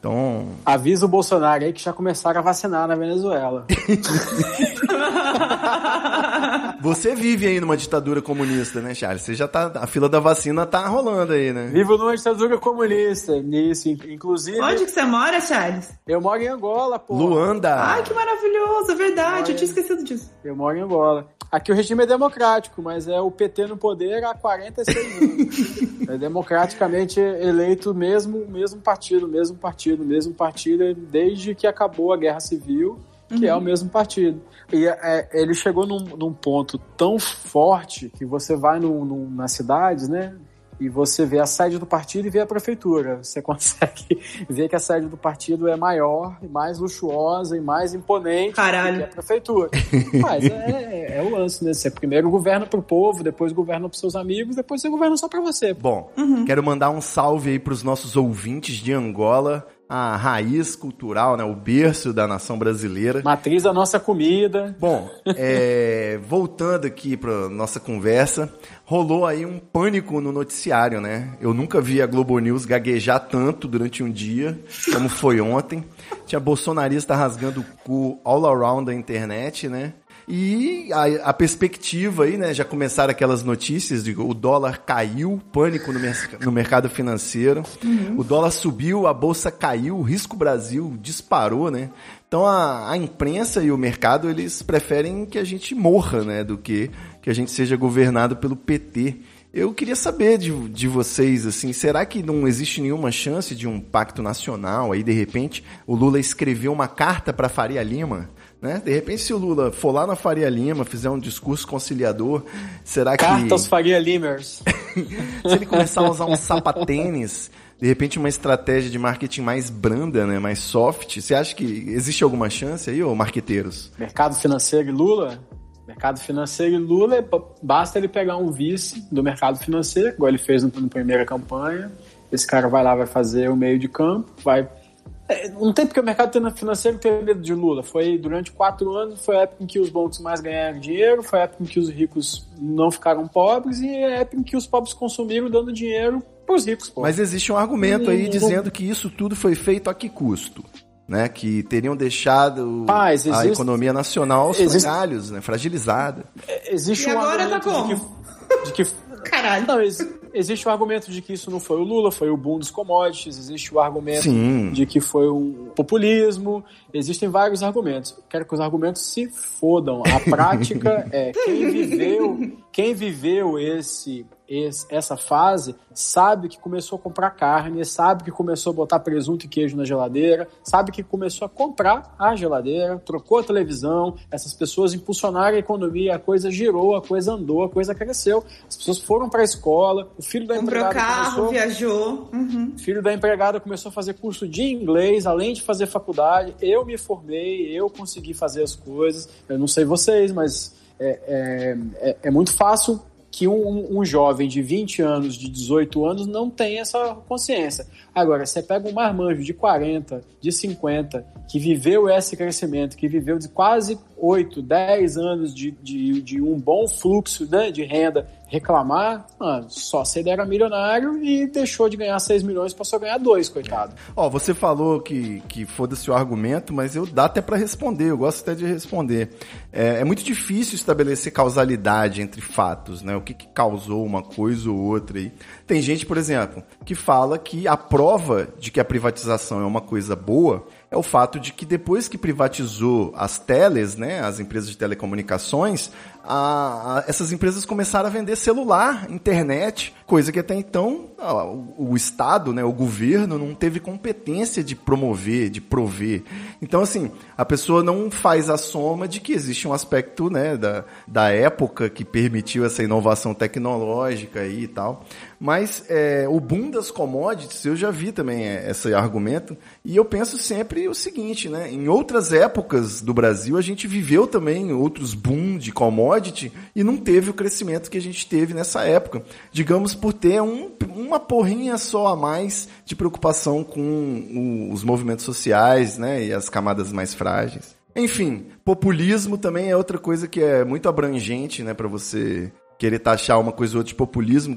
Então, Avisa o Bolsonaro aí que já começaram a vacinar na Venezuela. <laughs> você vive aí numa ditadura comunista, né, Charles? Você já tá. A fila da vacina tá rolando aí, né? Vivo numa ditadura comunista, nisso. Inclusive, Onde que você mora, Charles? eu moro em Angola, pô. Luanda. Ai, que maravilhoso, é verdade. Olha. Eu tinha esquecido disso. Eu moro em Angola. Aqui o regime é democrático, mas é o PT no poder há 46 anos. <laughs> é democraticamente eleito mesmo mesmo partido, mesmo partido, mesmo partido, desde que acabou a Guerra Civil, que é o mesmo partido. E é, ele chegou num, num ponto tão forte que você vai num- num- nas cidades, né? E você vê a sede do partido e vê a prefeitura. Você <laughs> consegue ver que a sede do partido é maior, e mais luxuosa e mais imponente Caralho. do que a prefeitura. <laughs> Mas é, é o lance, né? Você primeiro governa pro povo, depois governa pros seus amigos, depois você governa só pra você. Bom, Uhum. quero mandar um salve aí pros nossos ouvintes de Angola, a raiz cultural, né? O berço da nação brasileira. Matriz da nossa comida. Bom, é, <laughs> voltando aqui para nossa conversa, rolou aí um pânico no noticiário, né? Eu nunca vi a Globo News gaguejar tanto durante um dia como foi ontem. Tinha bolsonarista rasgando o cu all around a internet, né? E a, a perspectiva aí, né? Já começaram aquelas notícias de o dólar caiu, pânico no, merc- no mercado financeiro. O dólar subiu, a bolsa caiu, o risco Brasil disparou, né? Então a, a imprensa e o mercado eles preferem que a gente morra, né? Do que que a gente seja governado pelo PT. Eu queria saber de, de vocês, assim, será que não existe nenhuma chance de um pacto nacional? Aí, de repente, o Lula escreveu uma carta para Faria Lima, né? De repente, se o Lula for lá na Faria Lima, fizer um discurso conciliador, será que... Carta aos Faria Limers. <laughs> se ele começar a usar um sapatênis, de repente uma estratégia de marketing mais branda, né? Mais soft, você acha que existe alguma chance aí, ô marqueteiros? Mercado financeiro e Lula? Mercado financeiro e Lula, é ba- basta ele pegar um vice do mercado financeiro, igual ele fez na primeira campanha. Esse cara vai lá, vai fazer o meio de campo, vai. É, Não tem porque o mercado financeiro tem medo de Lula. Foi durante quatro anos, foi a época em que os bancos mais ganharam dinheiro, foi a época em que os ricos não ficaram pobres e é a época em que os pobres consumiram dando dinheiro para os ricos. Pô. Mas existe um argumento aí Não- dizendo que isso tudo foi feito a que custo? Né, que teriam deixado Paz, a existe- economia nacional aos existe- frangalhos, né, fragilizada. existe E um agora tá argumento como? de que, de que Caralho. Não, ex- existe o argumento de que isso não foi o Lula, foi o boom dos commodities, existe o argumento Sim. de que foi um populismo, existem vários argumentos. Quero que os argumentos se fodam. A prática <laughs> é quem viveu, quem viveu esse, esse- essa fase sabe que começou a comprar carne, sabe que começou a botar presunto e queijo na geladeira, sabe que começou a comprar a geladeira, trocou a televisão, essas pessoas impulsionaram a economia, a coisa girou, a coisa andou, a coisa cresceu, as pessoas foram para a escola, o filho da Comprou empregada carro, começou, viajou. Uhum. filho da empregada começou a fazer curso de inglês, além de fazer faculdade. Eu me formei, eu consegui fazer as coisas. Eu não sei vocês, mas é, é, é- é muito fácil que um, um- jovem de 20 anos, de 18 anos, não tenha essa consciência. Agora, você pega um marmanjo de 40, de 50, que viveu esse crescimento, que viveu de quase 8, 10 anos de, de, de um bom fluxo né, de renda, reclamar, mano, só se ele era milionário e deixou de ganhar 6 milhões para só ganhar 2, coitado. Ó, você falou que, que foda-se o argumento, mas eu dá até pra responder, eu gosto até de responder. É, é muito difícil estabelecer causalidade entre fatos, né? O que, que causou uma coisa ou outra aí. Tem gente, por exemplo, que fala que a prova de que a privatização é uma coisa boa é o fato de que depois que privatizou as teles, né, as empresas de telecomunicações, a, a, essas empresas começaram a vender celular, internet, coisa que até então o, o, Estado, né, o governo, não teve competência de promover, de prover. Então, assim, a pessoa não faz a soma de que existe um aspecto né, da, da época que permitiu essa inovação tecnológica e tal. Mas é, o boom das commodities, eu já vi também é, esse argumento, e eu penso sempre o seguinte, né? Em outras épocas do Brasil, a gente viveu também outros boom de commodity e não teve o crescimento que a gente teve nessa época. Digamos, por ter um, uma porrinha só a mais de preocupação com o, os movimentos sociais, né? E as camadas mais frágeis. Enfim, populismo também é outra coisa que é muito abrangente, né, para você querer taxar uma coisa ou outra de populismo.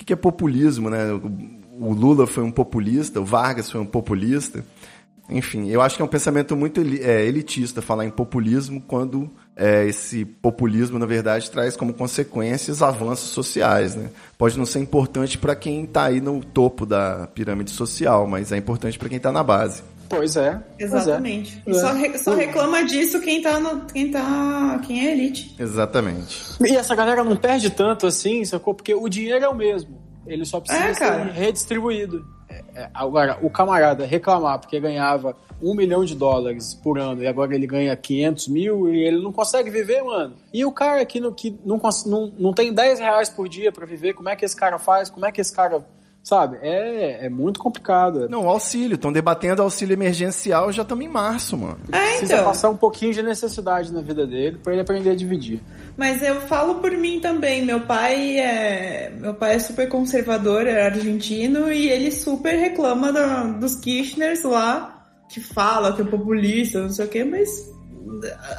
O que, é populismo, né? O Lula foi um populista, o Vargas foi um populista. Enfim, eu acho que é um pensamento muito é, elitista falar em populismo quando é, esse populismo, na verdade, traz como consequências avanços sociais. Né? Pode não ser importante para quem está aí no topo da pirâmide social, mas é importante para quem está na base. Pois é. Exatamente. Pois é. Só, re, só, reclama disso quem tá no, quem tá. quem é elite. Exatamente. E essa galera não perde tanto assim, sacou? Porque o dinheiro é o mesmo. Ele só precisa é, ser redistribuído. É, é, agora, o camarada reclamar porque ganhava um milhão de dólares por ano e agora ele ganha 500 mil e ele não consegue viver, mano. E o cara que não, que não, não, não tem 10 reais por dia para viver, como é que esse cara faz? Como é que esse cara Sabe? É, é muito complicado. Não, auxílio. Estão debatendo auxílio emergencial já estamos em março, mano. É, Precisa então. passar um pouquinho de necessidade na vida dele para ele aprender a dividir. Mas eu falo por mim também. Meu pai é, meu pai é super conservador, é argentino, e ele super reclama do, dos Kirchners lá, que fala que é populista, não sei o quê, mas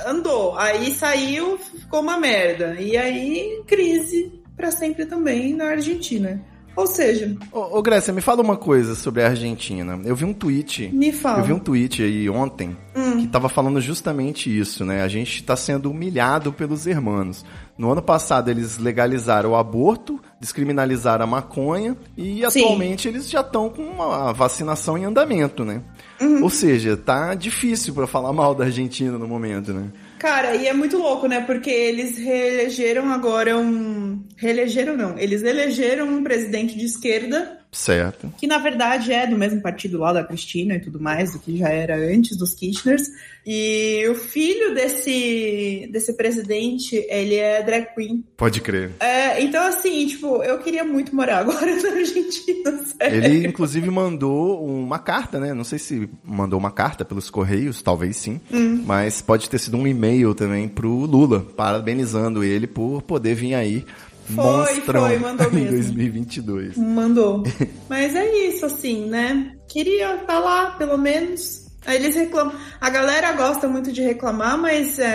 andou. Aí saiu, ficou uma merda. E aí, crise para sempre também na Argentina. Ou seja. Ô, ô Grécia, me fala uma coisa sobre a Argentina. Eu vi um tweet. Me fala. Eu vi um tweet aí ontem hum. que tava falando justamente isso, né? A gente está sendo humilhado pelos hermanos. No ano passado eles legalizaram o aborto, descriminalizaram a maconha e Sim. atualmente eles já estão com uma vacinação em andamento, né? Uhum. Ou seja, tá difícil para falar <laughs> mal da Argentina no momento, né? Cara, e é muito louco, né? Porque eles reelegeram agora um. Reelegeram não. Eles elegeram um presidente de esquerda Certo. Que na verdade é do mesmo partido lá da Cristina e tudo mais, do que já era antes dos Kirchners. E o filho desse, desse presidente, ele é drag queen. Pode crer. É, então, assim, tipo, eu queria muito morar <laughs> agora na Argentina, sério. Ele, inclusive, mandou uma carta, né? Não sei se mandou uma carta pelos Correios, talvez sim. Hum. Mas pode ter sido um e-mail também pro Lula, parabenizando ele por poder vir aí foi, monstrão foi, mandou <laughs> mesmo. em 2022. Mandou. <laughs> Mas é isso, assim, né? Queria estar lá, pelo menos. Aí eles reclamam. A galera gosta muito de reclamar, mas é,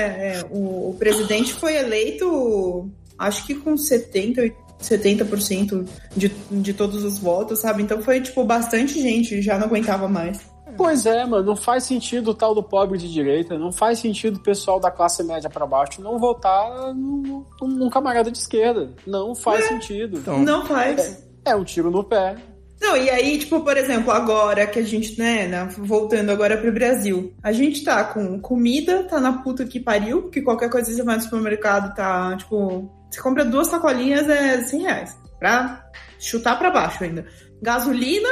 é, o, o, presidente foi eleito, acho que com 70, 70% de, de todos os votos, sabe? Então foi, tipo, bastante gente, já não aguentava mais. Pois é, mano, não faz sentido o tal do pobre de direita, não faz sentido o pessoal da classe média para baixo não votar num, num, camarada de esquerda. Não faz é. sentido. Então, não faz. É, é um tiro no pé. Não, e aí, tipo, por exemplo, agora que a gente, né, né, voltando agora pro Brasil, a gente tá com comida, tá na puta que pariu, porque qualquer coisa que você vai no supermercado tá, tipo, você compra duas sacolinhas é 100 reais, pra chutar pra baixo ainda. Gasolina,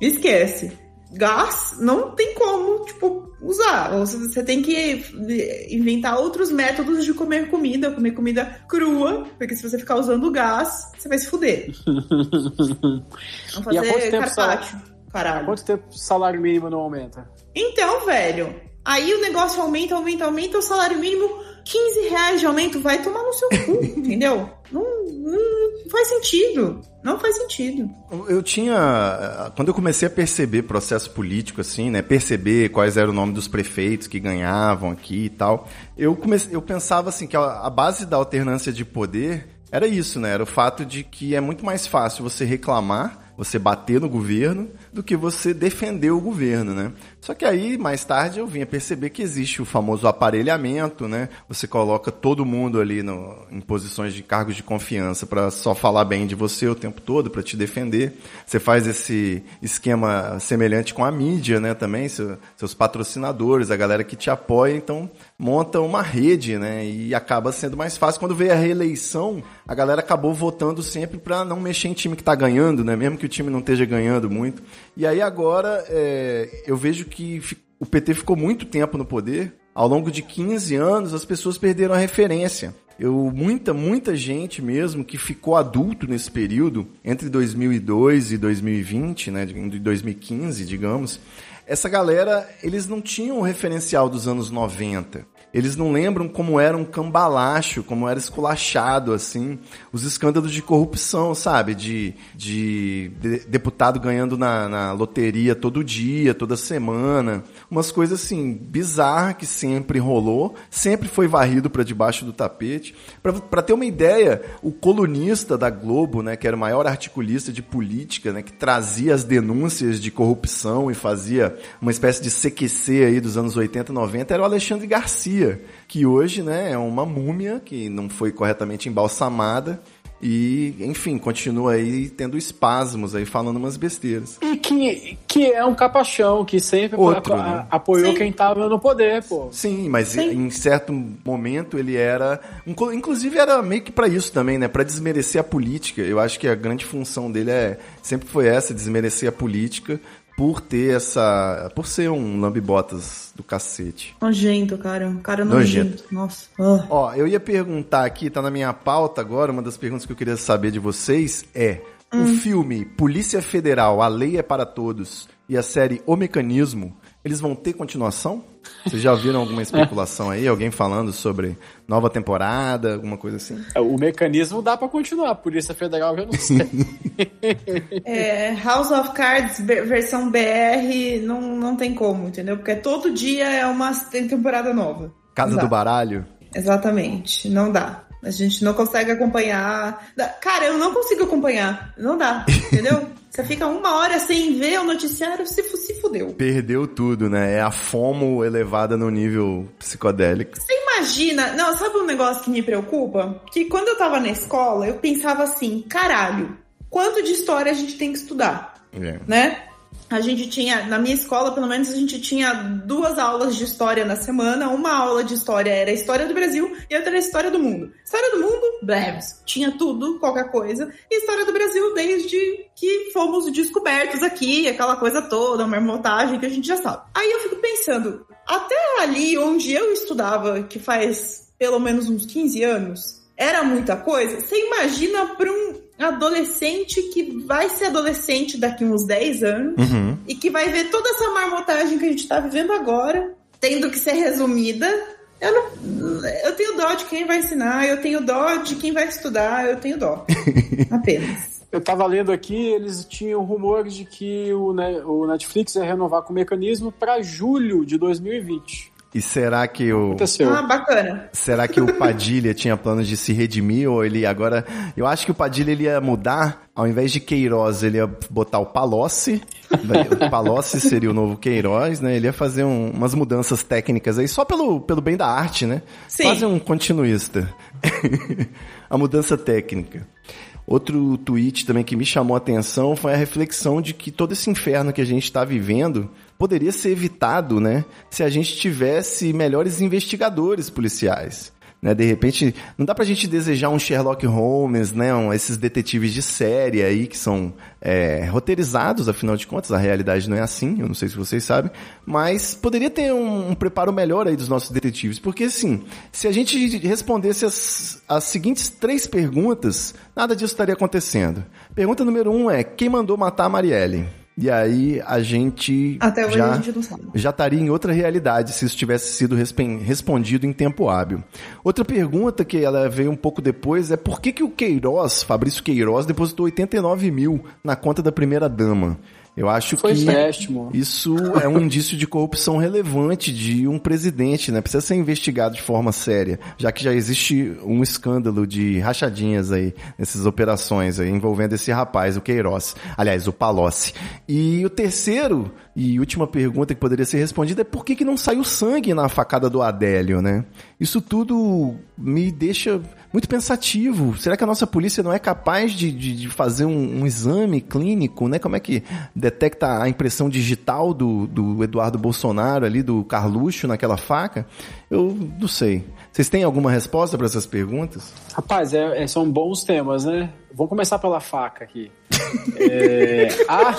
esquece gás não tem como, tipo, usar. Você tem que inventar outros métodos de comer comida, comer comida crua, porque se você ficar usando gás, você vai se fuder. <laughs> Vamos fazer carpaccio. Caralho. Quanto tempo o salário mínimo não aumenta? Então, velho, aí o negócio aumenta, aumenta, aumenta, o salário mínimo 15 reais de aumento vai tomar no seu cu, <laughs> entendeu? Não, não, faz sentido. Não faz sentido. Eu tinha. Quando eu comecei a perceber processo político, assim, né? Perceber quais eram o nome dos prefeitos que ganhavam aqui e tal, eu, comecei, eu pensava assim que a, a base da alternância de poder era isso, né? Era o fato de que é muito mais fácil você reclamar você bater no governo do que você defender o governo, né? Só que aí, mais tarde, eu vinha perceber que existe o famoso aparelhamento, né? Você coloca todo mundo ali no, em posições de cargos de confiança para só falar bem de você o tempo todo, para te defender. Você faz esse esquema semelhante com a mídia, né? Também, seu, seus patrocinadores, a galera que te apoia. Então, monta uma rede, né? E acaba sendo mais fácil. Quando veio a reeleição, a galera acabou votando sempre para não mexer em time que tá ganhando, né? Mesmo que o time não esteja ganhando muito. E aí agora é, eu vejo que o PT ficou muito tempo no poder. Ao longo de 15 anos, as pessoas perderam a referência. Eu, muita, muita gente mesmo que ficou adulto nesse período, entre 2002 e 2020, né, de 2015, digamos, essa galera, eles não tinham o referencial dos anos 90. Eles não lembram como era um cambalacho, como era esculachado, assim, os escândalos de corrupção, sabe? De, de, de deputado ganhando na, na, loteria todo dia, toda semana. Umas coisas, assim, bizarras que sempre rolou, sempre foi varrido para debaixo do tapete. Para ter uma ideia, o colunista da Globo, né, que era o maior articulista de política, né, que trazia as denúncias de corrupção e fazia uma espécie de CQC aí dos anos 80 e 90, era o Alexandre Garcia que hoje né, é uma múmia que não foi corretamente embalsamada. E, enfim, continua aí tendo espasmos aí, falando umas besteiras. E que, que é um capachão, que sempre Outro, a, né? apoiou Sim. quem estava no poder, pô. Sim, mas Sim. em certo momento ele era. Inclusive era meio que para isso também, né? Para desmerecer a política. Eu acho que a grande função dele é sempre foi essa, desmerecer a política, por ter essa. por ser um lambibotas do cacete. Nojento, cara. Cara nojento. nojento. Nossa. Ó, eu ia perguntar aqui, tá na minha pauta agora, uma das perguntas que eu queria saber de vocês é. Hum. O filme Polícia Federal, A Lei é para Todos e a série O Mecanismo eles vão ter continuação? Vocês já viram alguma especulação aí? Alguém falando sobre nova temporada, alguma coisa assim? É, o mecanismo dá para continuar, Polícia Federal eu não sei. <laughs> é, House of Cards versão BR não, não tem como, entendeu? Porque todo dia é uma temporada nova. Casa do Baralho? Exatamente, não dá. A gente não consegue acompanhar. Cara, eu não consigo acompanhar. Não dá, entendeu? <laughs> Você fica uma hora sem ver o noticiário, se, se fudeu. Perdeu tudo, né? É a FOMO elevada no nível psicodélico. Você imagina... Não, sabe um negócio que me preocupa? Que quando eu tava na escola, eu pensava assim, caralho, quanto de história a gente tem que estudar? É. Né? A gente tinha, na minha escola, pelo menos, a gente tinha duas aulas de história na semana. Uma aula de história era história do Brasil e outra era história do mundo. História do mundo, breves. Tinha tudo, qualquer coisa. E história do Brasil desde que fomos descobertos aqui, aquela coisa toda, uma montagem que a gente já sabe. Aí eu fico pensando, até ali onde eu estudava, que faz pelo menos uns 15 anos, era muita coisa. Você imagina para um adolescente que vai ser adolescente daqui uns 10 anos uhum. e que vai ver toda essa marmotagem que a gente tá vivendo agora, tendo que ser resumida. Eu, não, eu tenho dó de quem vai ensinar, eu tenho dó de quem vai estudar, eu tenho dó. <laughs> Apenas. Eu tava lendo aqui, eles tinham rumores de que o, o Netflix ia renovar com o mecanismo para julho de 2020. E será que o. Aconteceu. Ah, bacana. Será que o <laughs> Padilha tinha planos de se redimir ou ele agora. Eu acho que o Padilha ele ia mudar, ao invés de Queiroz, ele ia botar o Palocci. O Palocci seria o novo Queiroz, né? Ele ia fazer um, umas mudanças técnicas aí, só pelo, pelo bem da arte, né? Sim. Quase um continuista. <laughs> a mudança técnica. Outro tweet também que me chamou a atenção foi a reflexão de que todo esse inferno que a gente está vivendo poderia ser evitado, né, se a gente tivesse melhores investigadores policiais. Né, de repente, não dá pra gente desejar um Sherlock Holmes, né, um, esses detetives de série aí que são é, roteirizados, afinal de contas, a realidade não é assim, eu não sei se vocês sabem, mas poderia ter um, um preparo melhor aí dos nossos detetives, porque assim, se a gente respondesse as, as seguintes três perguntas, nada disso estaria acontecendo. Pergunta número um é, quem mandou matar a Marielle? E aí a gente Até hoje já, a gente não sabe. já estaria em outra realidade se isso tivesse sido respondido em tempo hábil. Outra pergunta que ela veio um pouco depois é por que, que o Queiroz, Fabrício Queiroz, depositou 89 mil na conta da primeira dama? Eu acho Foi que empréstimo. isso é um indício de corrupção relevante de um presidente, né? Precisa ser investigado de forma séria, já que já existe um escândalo de rachadinhas aí nessas operações aí, envolvendo esse rapaz, o Queiroz. Aliás, o Palocci. E o terceiro e última pergunta que poderia ser respondida é por que, que não saiu sangue na facada do Adélio, né? Isso tudo me deixa muito pensativo. Será que a nossa polícia não é capaz de, de, de fazer um, um, exame clínico, né? Como é que detecta a impressão digital do, do Eduardo Bolsonaro ali, do Carluxo naquela faca? Eu não sei. Vocês têm alguma resposta para essas perguntas? Rapaz, é, é, são bons temas, né? Vamos começar pela faca aqui. é, <laughs> a...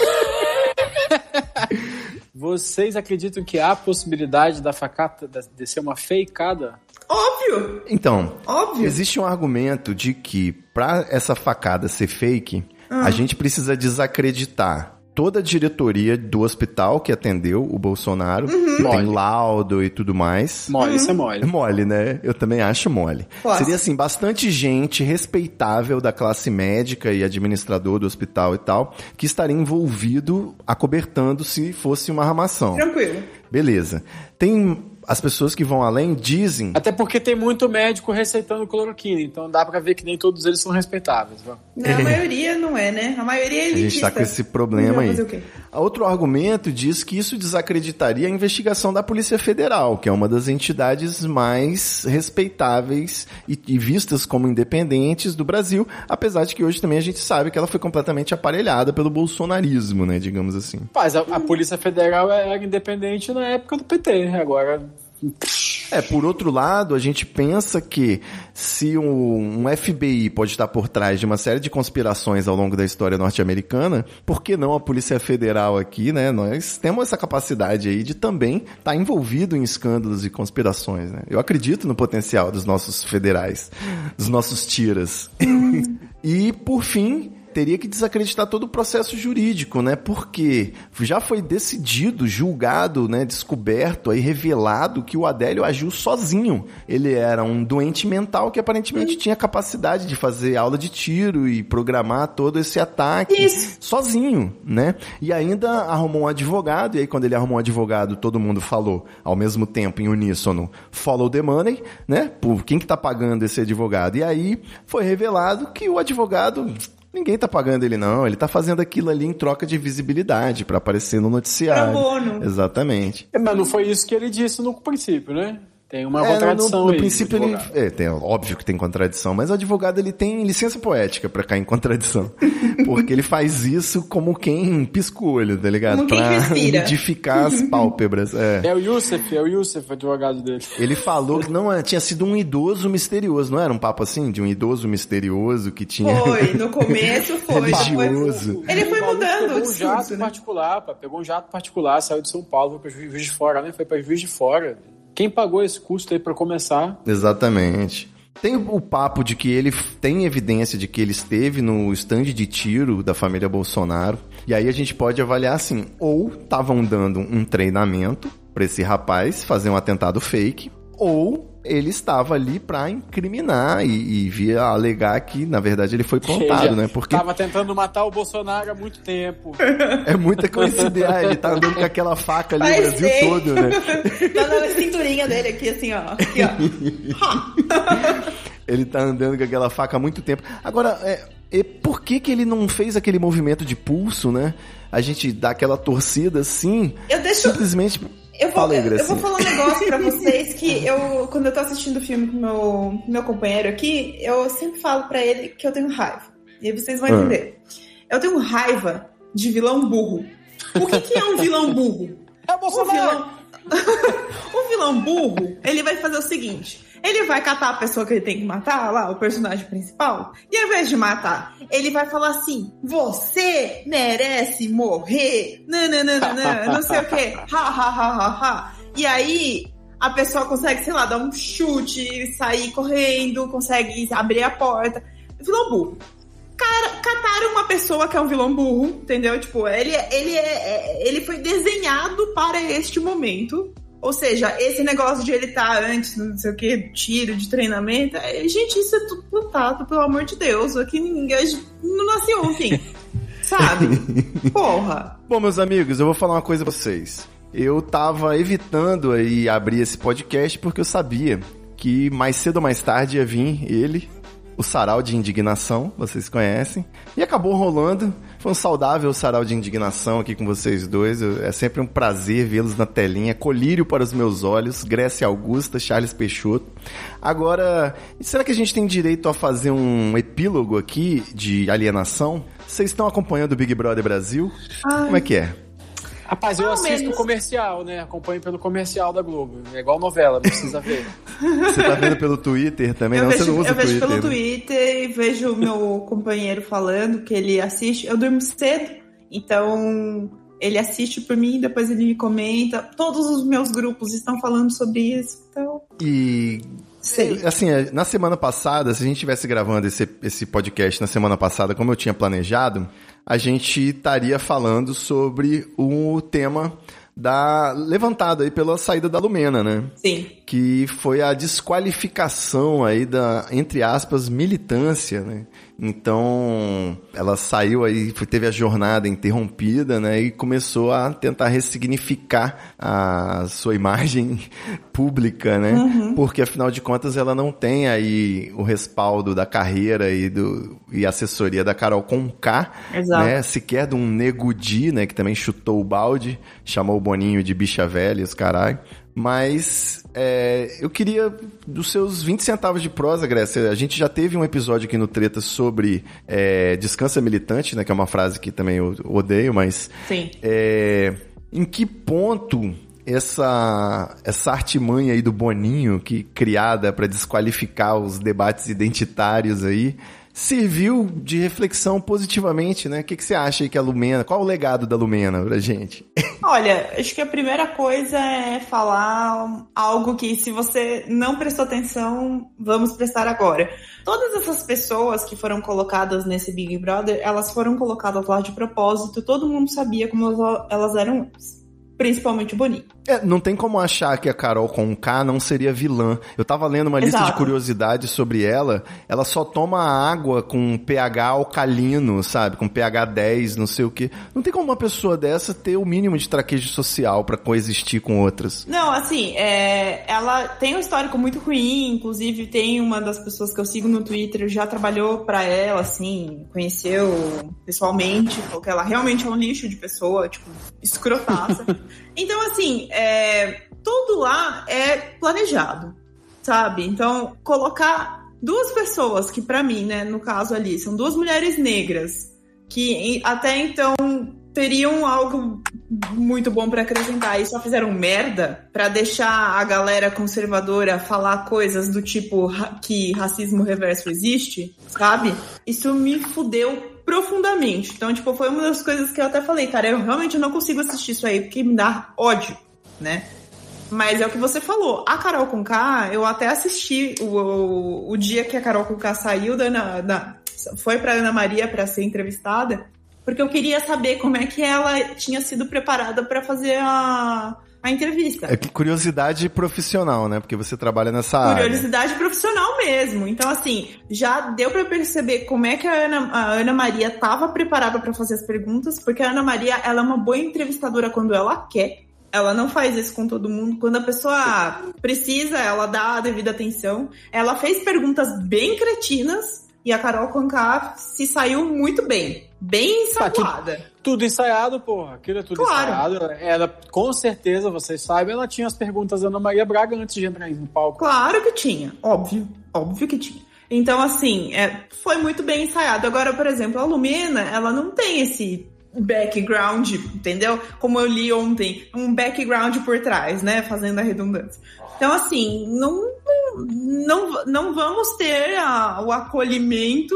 Vocês acreditam que há possibilidade da facada de ser uma fakeada? Óbvio! Então, Óbvio. existe um argumento de que para essa facada ser fake, ah. a gente precisa desacreditar toda a diretoria do hospital que atendeu o Bolsonaro, uhum. tem laudo e tudo mais. Mole, uhum. isso é mole. É mole, né? Eu também acho mole. Posso. Seria assim, bastante gente respeitável da classe médica e administrador do hospital e tal, que estaria envolvido acobertando se fosse uma armação. Tranquilo. Beleza. Tem as pessoas que vão além dizem. Até porque tem muito médico receitando cloroquina, então dá para ver que nem todos eles são respeitáveis. Não, a <laughs> maioria não é, né? A maioria é elitista. A gente tá com esse problema aí. Outro argumento diz que isso desacreditaria a investigação da Polícia Federal, que é uma das entidades mais respeitáveis e, e vistas como independentes do Brasil, apesar de que hoje também a gente sabe que ela foi completamente aparelhada pelo bolsonarismo, né? Digamos assim. Mas a, a Polícia Federal era independente na época do PT, agora é, por outro lado, a gente pensa que se um, um, FBI pode estar por trás de uma série de conspirações ao longo da história norte-americana, por que não a Polícia Federal aqui, né? Nós temos essa capacidade aí de também estar envolvido em escândalos e conspirações, né? Eu acredito no potencial dos nossos federais, dos nossos tiras. <laughs> e, por fim, teria que desacreditar todo o processo jurídico, né? Porque já foi decidido, julgado, né, descoberto aí revelado que o Adélio agiu sozinho. Ele era um doente mental que aparentemente tinha capacidade de fazer aula de tiro e programar todo esse ataque Isso. sozinho, né? E ainda arrumou um advogado, e aí quando ele arrumou um advogado, todo mundo falou ao mesmo tempo em uníssono, follow the money, né? Por quem que tá pagando esse advogado? E aí foi revelado que o advogado Ninguém tá pagando ele, não. Ele tá fazendo aquilo ali em troca de visibilidade para aparecer no noticiário. Pro Exatamente. É, mas não foi isso que ele disse no princípio, né? Tem uma é, contradição no, no aí. princípio ele, é, tem, óbvio que tem contradição, mas o advogado ele tem licença poética para cair em contradição. <laughs> porque ele faz isso como quem pisca o olho, tá ligado? Como pra identificar as <laughs> pálpebras. É. é o Youssef, é o Youssef, o advogado dele. Ele falou que não é, tinha sido um idoso misterioso, não era um papo assim? De um idoso misterioso que tinha. Foi, no <laughs> começo foi. Religioso. Ele foi mudando pegou um jato né? particular, pá, pegou um jato particular, saiu de São Paulo, foi pra Juiz de Fora, né? Foi pra Juiz de Fora. Quem pagou esse custo aí para começar? Exatamente. Tem o papo de que ele tem evidência de que ele esteve no stand de tiro da família Bolsonaro. E aí a gente pode avaliar assim: ou estavam dando um treinamento para esse rapaz fazer um atentado fake, ou ele estava ali para incriminar e, e, via alegar que, na verdade, ele foi plantado, né? Porque estava tentando matar o Bolsonaro há muito tempo. É muita coincidência. Ah, ele tá andando com aquela faca ali o Brasil todo, né? <laughs> tá na cinturinha dele aqui, assim, ó. Aqui, ó. <laughs> ele tá andando com aquela faca há muito tempo. Agora, é, e por que que ele não fez aquele movimento de pulso, né? A gente dá aquela torcida assim, eu deixo... simplesmente eu vou, Fala, eu, eu vou falar um negócio pra <laughs> vocês que eu, quando eu tô assistindo o filme com meu, meu companheiro aqui, eu sempre falo pra ele que eu tenho raiva. E aí vocês vão ah. entender. Eu tenho raiva de vilão burro. O que, que é um vilão burro? É o Bolsonaro! Um vilão... <laughs> o vilão burro, ele vai fazer o seguinte ele vai catar a pessoa que ele tem que matar, lá, o personagem principal, e ao invés de matar, ele vai falar assim: você merece morrer, nananana, não sei o que, ha, ha, ha, ha, ha. E aí, a pessoa consegue, sei lá, dar um chute, sair correndo, consegue abrir a porta. Vilão burro. Cara, cataram uma pessoa que é um vilão burro, entendeu? Tipo, ele, ele, é, é ele foi desenhado para este momento. Ou seja, esse negócio de ele estar tá antes, não sei o que, tiro, de treinamento, é, gente, isso é tudo plantado, pelo amor de Deus. Aqui ninguém não nasceu ontem. <laughs> Sabe? Porra. Bom, meus amigos, eu vou falar uma coisa pra vocês. Eu tava evitando aí abrir esse podcast porque eu sabia que mais cedo ou mais tarde ia vir ele, o sarau de indignação, vocês conhecem, e acabou rolando Foi um saudável sarau de indignação aqui com vocês dois. É sempre um prazer vê-los na telinha. Colírio para os meus olhos, Grécia Augusta, Charles Peixoto. Agora, será que a gente tem direito a fazer um epílogo aqui de alienação? Vocês estão acompanhando o Big Brother Brasil? Ai. Como é que é? Rapaz, eu assisto o comercial, né? Acompanho pelo comercial da Globo. É igual novela, não precisa ver. Você tá vendo pelo Twitter também? Eu não, vejo, você não usa Eu vejo Twitter, pelo né? Twitter e vejo o meu companheiro falando que ele assiste. Eu durmo cedo, então ele assiste por mim, depois ele me comenta. Todos os meus grupos estão falando sobre isso, então... E Sei. Assim, na semana passada, se a gente estivesse gravando esse, esse podcast na semana passada, como eu tinha planejado, a gente estaria falando sobre o tema da levantado aí pela saída da Lumena, né? Sim. Que foi a desqualificação aí da, entre aspas, militância, né? Então, ela saiu aí, teve a jornada interrompida, né? E começou a tentar ressignificar a sua imagem <laughs> pública, né? Uhum. Porque, afinal de contas, ela não tem aí o respaldo da carreira e, do, e assessoria da Carol Conká, Exato. né? Sequer de um Nego Di, né? Que também chutou o balde, chamou o Boninho de bicha velha, os caralho. Mas é, eu queria dos seus 20 centavos de prosa, Grécia. A gente já teve um episódio aqui no Treta sobre é, descansa militante, né? Que é uma frase que também eu odeio, mas. Sim. É, em que ponto essa, essa artimanha aí do Boninho, que criada para desqualificar os debates identitários aí, serviu de reflexão positivamente, né? O que, que você acha aí que a Lumena, qual o legado da Lumena pra gente? Olha, acho que a primeira coisa é falar algo que, se você não prestou atenção, vamos prestar agora. Todas essas pessoas que foram colocadas nesse Big Brother, elas foram colocadas lá de propósito, todo mundo sabia como elas eram principalmente o Boninho. É, não tem como achar que a Carol com K não seria vilã. Eu tava lendo uma lista Exato. de curiosidades sobre ela. Ela só toma água com pH alcalino, sabe? Com pH 10, não sei o quê. Não tem como uma pessoa dessa ter o mínimo de traquejo social pra coexistir com outras. Não, assim, é, ela tem um histórico muito ruim, inclusive tem uma das pessoas que eu sigo no Twitter já trabalhou pra ela, assim, conheceu pessoalmente, falou que ela realmente é um lixo de pessoa, tipo, escrotaça. <laughs> então, assim, é, tudo lá é planejado, sabe? Então, colocar duas pessoas que, pra mim, né, no caso ali, são duas mulheres negras que até então teriam algo muito bom pra acrescentar e só fizeram merda pra deixar a galera conservadora falar coisas do tipo que racismo reverso existe, sabe? Isso me fudeu profundamente. Então, tipo, foi uma das coisas que eu até falei, cara, eu realmente não consigo assistir isso aí porque me dá ódio, né? Mas é o que você falou. A Carol com K, eu até assisti o, o, o dia que a Carol com K saiu da, Ana- da foi pra Ana Maria pra ser entrevistada, porque eu queria saber como é que ela tinha sido preparada pra fazer a, a entrevista. É curiosidade profissional, né? Porque você trabalha nessa área. Curiosidade profissional mesmo. Então, assim, já deu pra perceber como é que a Ana, a Ana Maria tava preparada pra fazer as perguntas, porque a Ana Maria, ela é uma boa entrevistadora quando ela quer. Ela não faz isso com todo mundo. Quando a pessoa precisa, ela dá a devida atenção. Ela fez perguntas bem cretinas e a Carol Conká se saiu muito bem. Bem Tá, ensaboada. Tudo ensaiado, porra. Aquilo é tudo Claro. ensaiado. Ela, com certeza, vocês sabem, ela tinha as perguntas da Ana Maria Braga antes de entrar no palco. Claro que tinha, óbvio, óbvio que tinha. Então, assim, é, foi muito bem ensaiado. Agora, por exemplo, a Lumena, ela não tem esse background, entendeu? Como eu li ontem, um background por trás, né? Fazendo a redundância. Então, assim, não, não, não vamos ter a- o acolhimento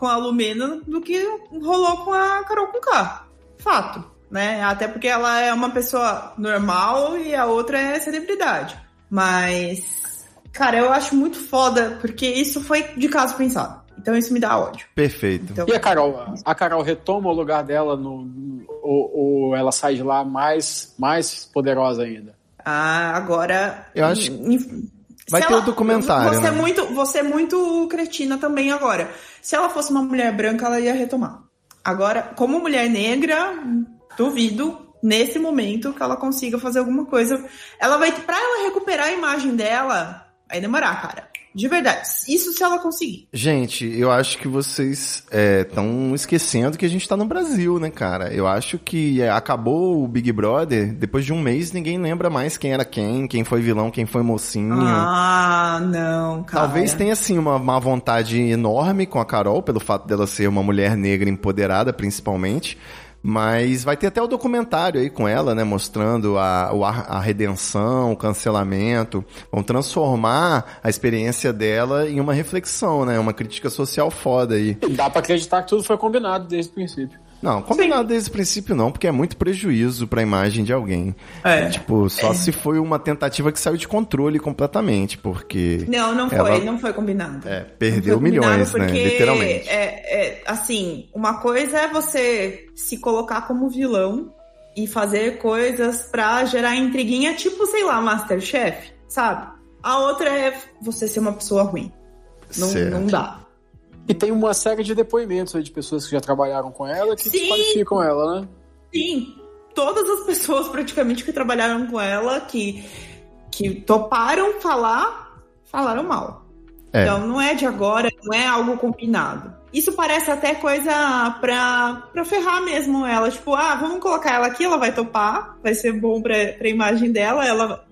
com a Lumena do que rolou com a Carol Conká. Fato, né? Até porque ela é uma pessoa normal e a outra é celebridade. Mas, cara, eu acho muito foda, porque isso foi de caso pensado. Então isso me dá ódio. Perfeito. Então, E a Carol? A Carol retoma o lugar dela no, ou, ou ela sai de lá mais, mais poderosa ainda? ah, agora. Eu acho- em- Vai ter o documentário, Você, né? é muito, você é muito cretina também agora. Se ela fosse uma mulher branca, ela ia retomar. Agora, como mulher negra, duvido nesse momento que ela consiga fazer alguma coisa. Ela vai, pra ela recuperar a imagem dela, vai demorar, cara. De verdade. Isso se ela conseguir. Gente, eu acho que vocês estão é, esquecendo que a gente tá no Brasil, né, cara? Eu acho que acabou o Big Brother, depois de um mês ninguém lembra mais quem era quem, quem foi vilão, quem foi mocinho. Ah, não, cara. Talvez tenha, assim, uma, uma vontade enorme com a Carol, pelo fato dela ser uma mulher negra empoderada, principalmente. Mas vai ter até o documentário aí com ela, né? Mostrando a, a redenção, o cancelamento. Vão transformar a experiência dela em uma reflexão, né? Uma crítica social foda aí. Dá pra acreditar que tudo foi combinado desde o princípio. Não, combinado Sim. desde o princípio não, porque é muito prejuízo para a imagem de alguém. É. Tipo, só é. se foi uma tentativa que saiu de controle completamente, porque... Não, não ela... foi, não foi combinado. É, perdeu milhões, né, literalmente. É, é, assim, uma coisa é você se colocar como vilão e fazer coisas pra gerar intriguinha, tipo, sei lá, Masterchef, sabe? A outra é você ser uma pessoa ruim. Não, não dá. E tem uma série de depoimentos aí de pessoas que já trabalharam com ela que Sim. desqualificam ela, né? Sim, todas as pessoas praticamente que trabalharam com ela, que, que toparam falar, falaram mal. É. Então não é de agora, não é algo combinado. Isso parece até coisa pra, pra ferrar mesmo ela. Tipo, ah, vamos colocar ela aqui, ela vai topar, vai ser bom pra, pra imagem dela. Ela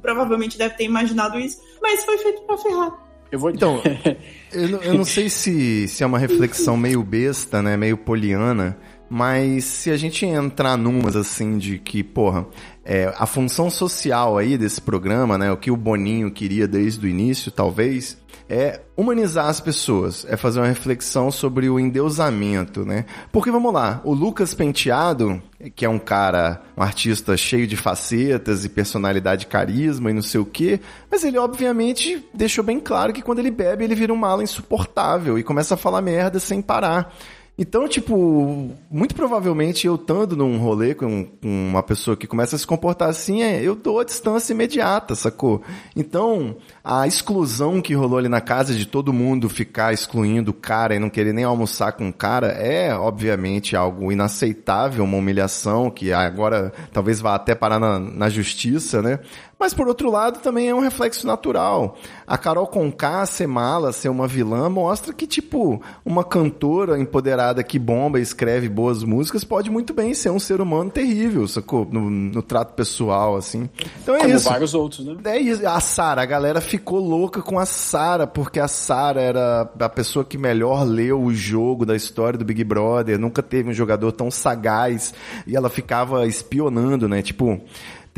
provavelmente deve ter imaginado isso, mas foi feito pra ferrar. Eu vou... Então, <laughs> eu, eu não sei se, se é uma reflexão meio besta, né? Meio poliana. Mas se a gente entrar numas assim de que, porra, é, a função social aí desse programa, né? O que o Boninho queria desde o início, talvez, é humanizar as pessoas, é fazer uma reflexão sobre o endeusamento, né? Porque vamos lá, o Lucas Penteado, que é um cara, um artista cheio de facetas e personalidade, carisma e não sei o quê, mas ele obviamente deixou bem claro que quando ele bebe ele vira um mala insuportável e começa a falar merda sem parar. Então, tipo, muito provavelmente eu estando num rolê com, uma pessoa que começa a se comportar assim, é, eu dou a distância imediata, sacou? Então, a exclusão que rolou ali na casa de todo mundo ficar excluindo o cara e não querer nem almoçar com o cara é, obviamente, algo inaceitável, uma humilhação que agora talvez vá até parar na, na justiça, né? Mas por outro lado, também é um reflexo natural. A Carol Conká ser mala, ser uma vilã, mostra que, tipo, uma cantora empoderada que bomba e escreve boas músicas pode muito bem ser um ser humano terrível, sacou? No, no trato pessoal, assim. Então é Como isso. vários outros, né? É isso. A Sara, a galera ficou louca com a Sara, porque a Sara era a pessoa que melhor leu o jogo da história do Big Brother. Nunca teve um jogador tão sagaz. E ela ficava espionando, né? Tipo,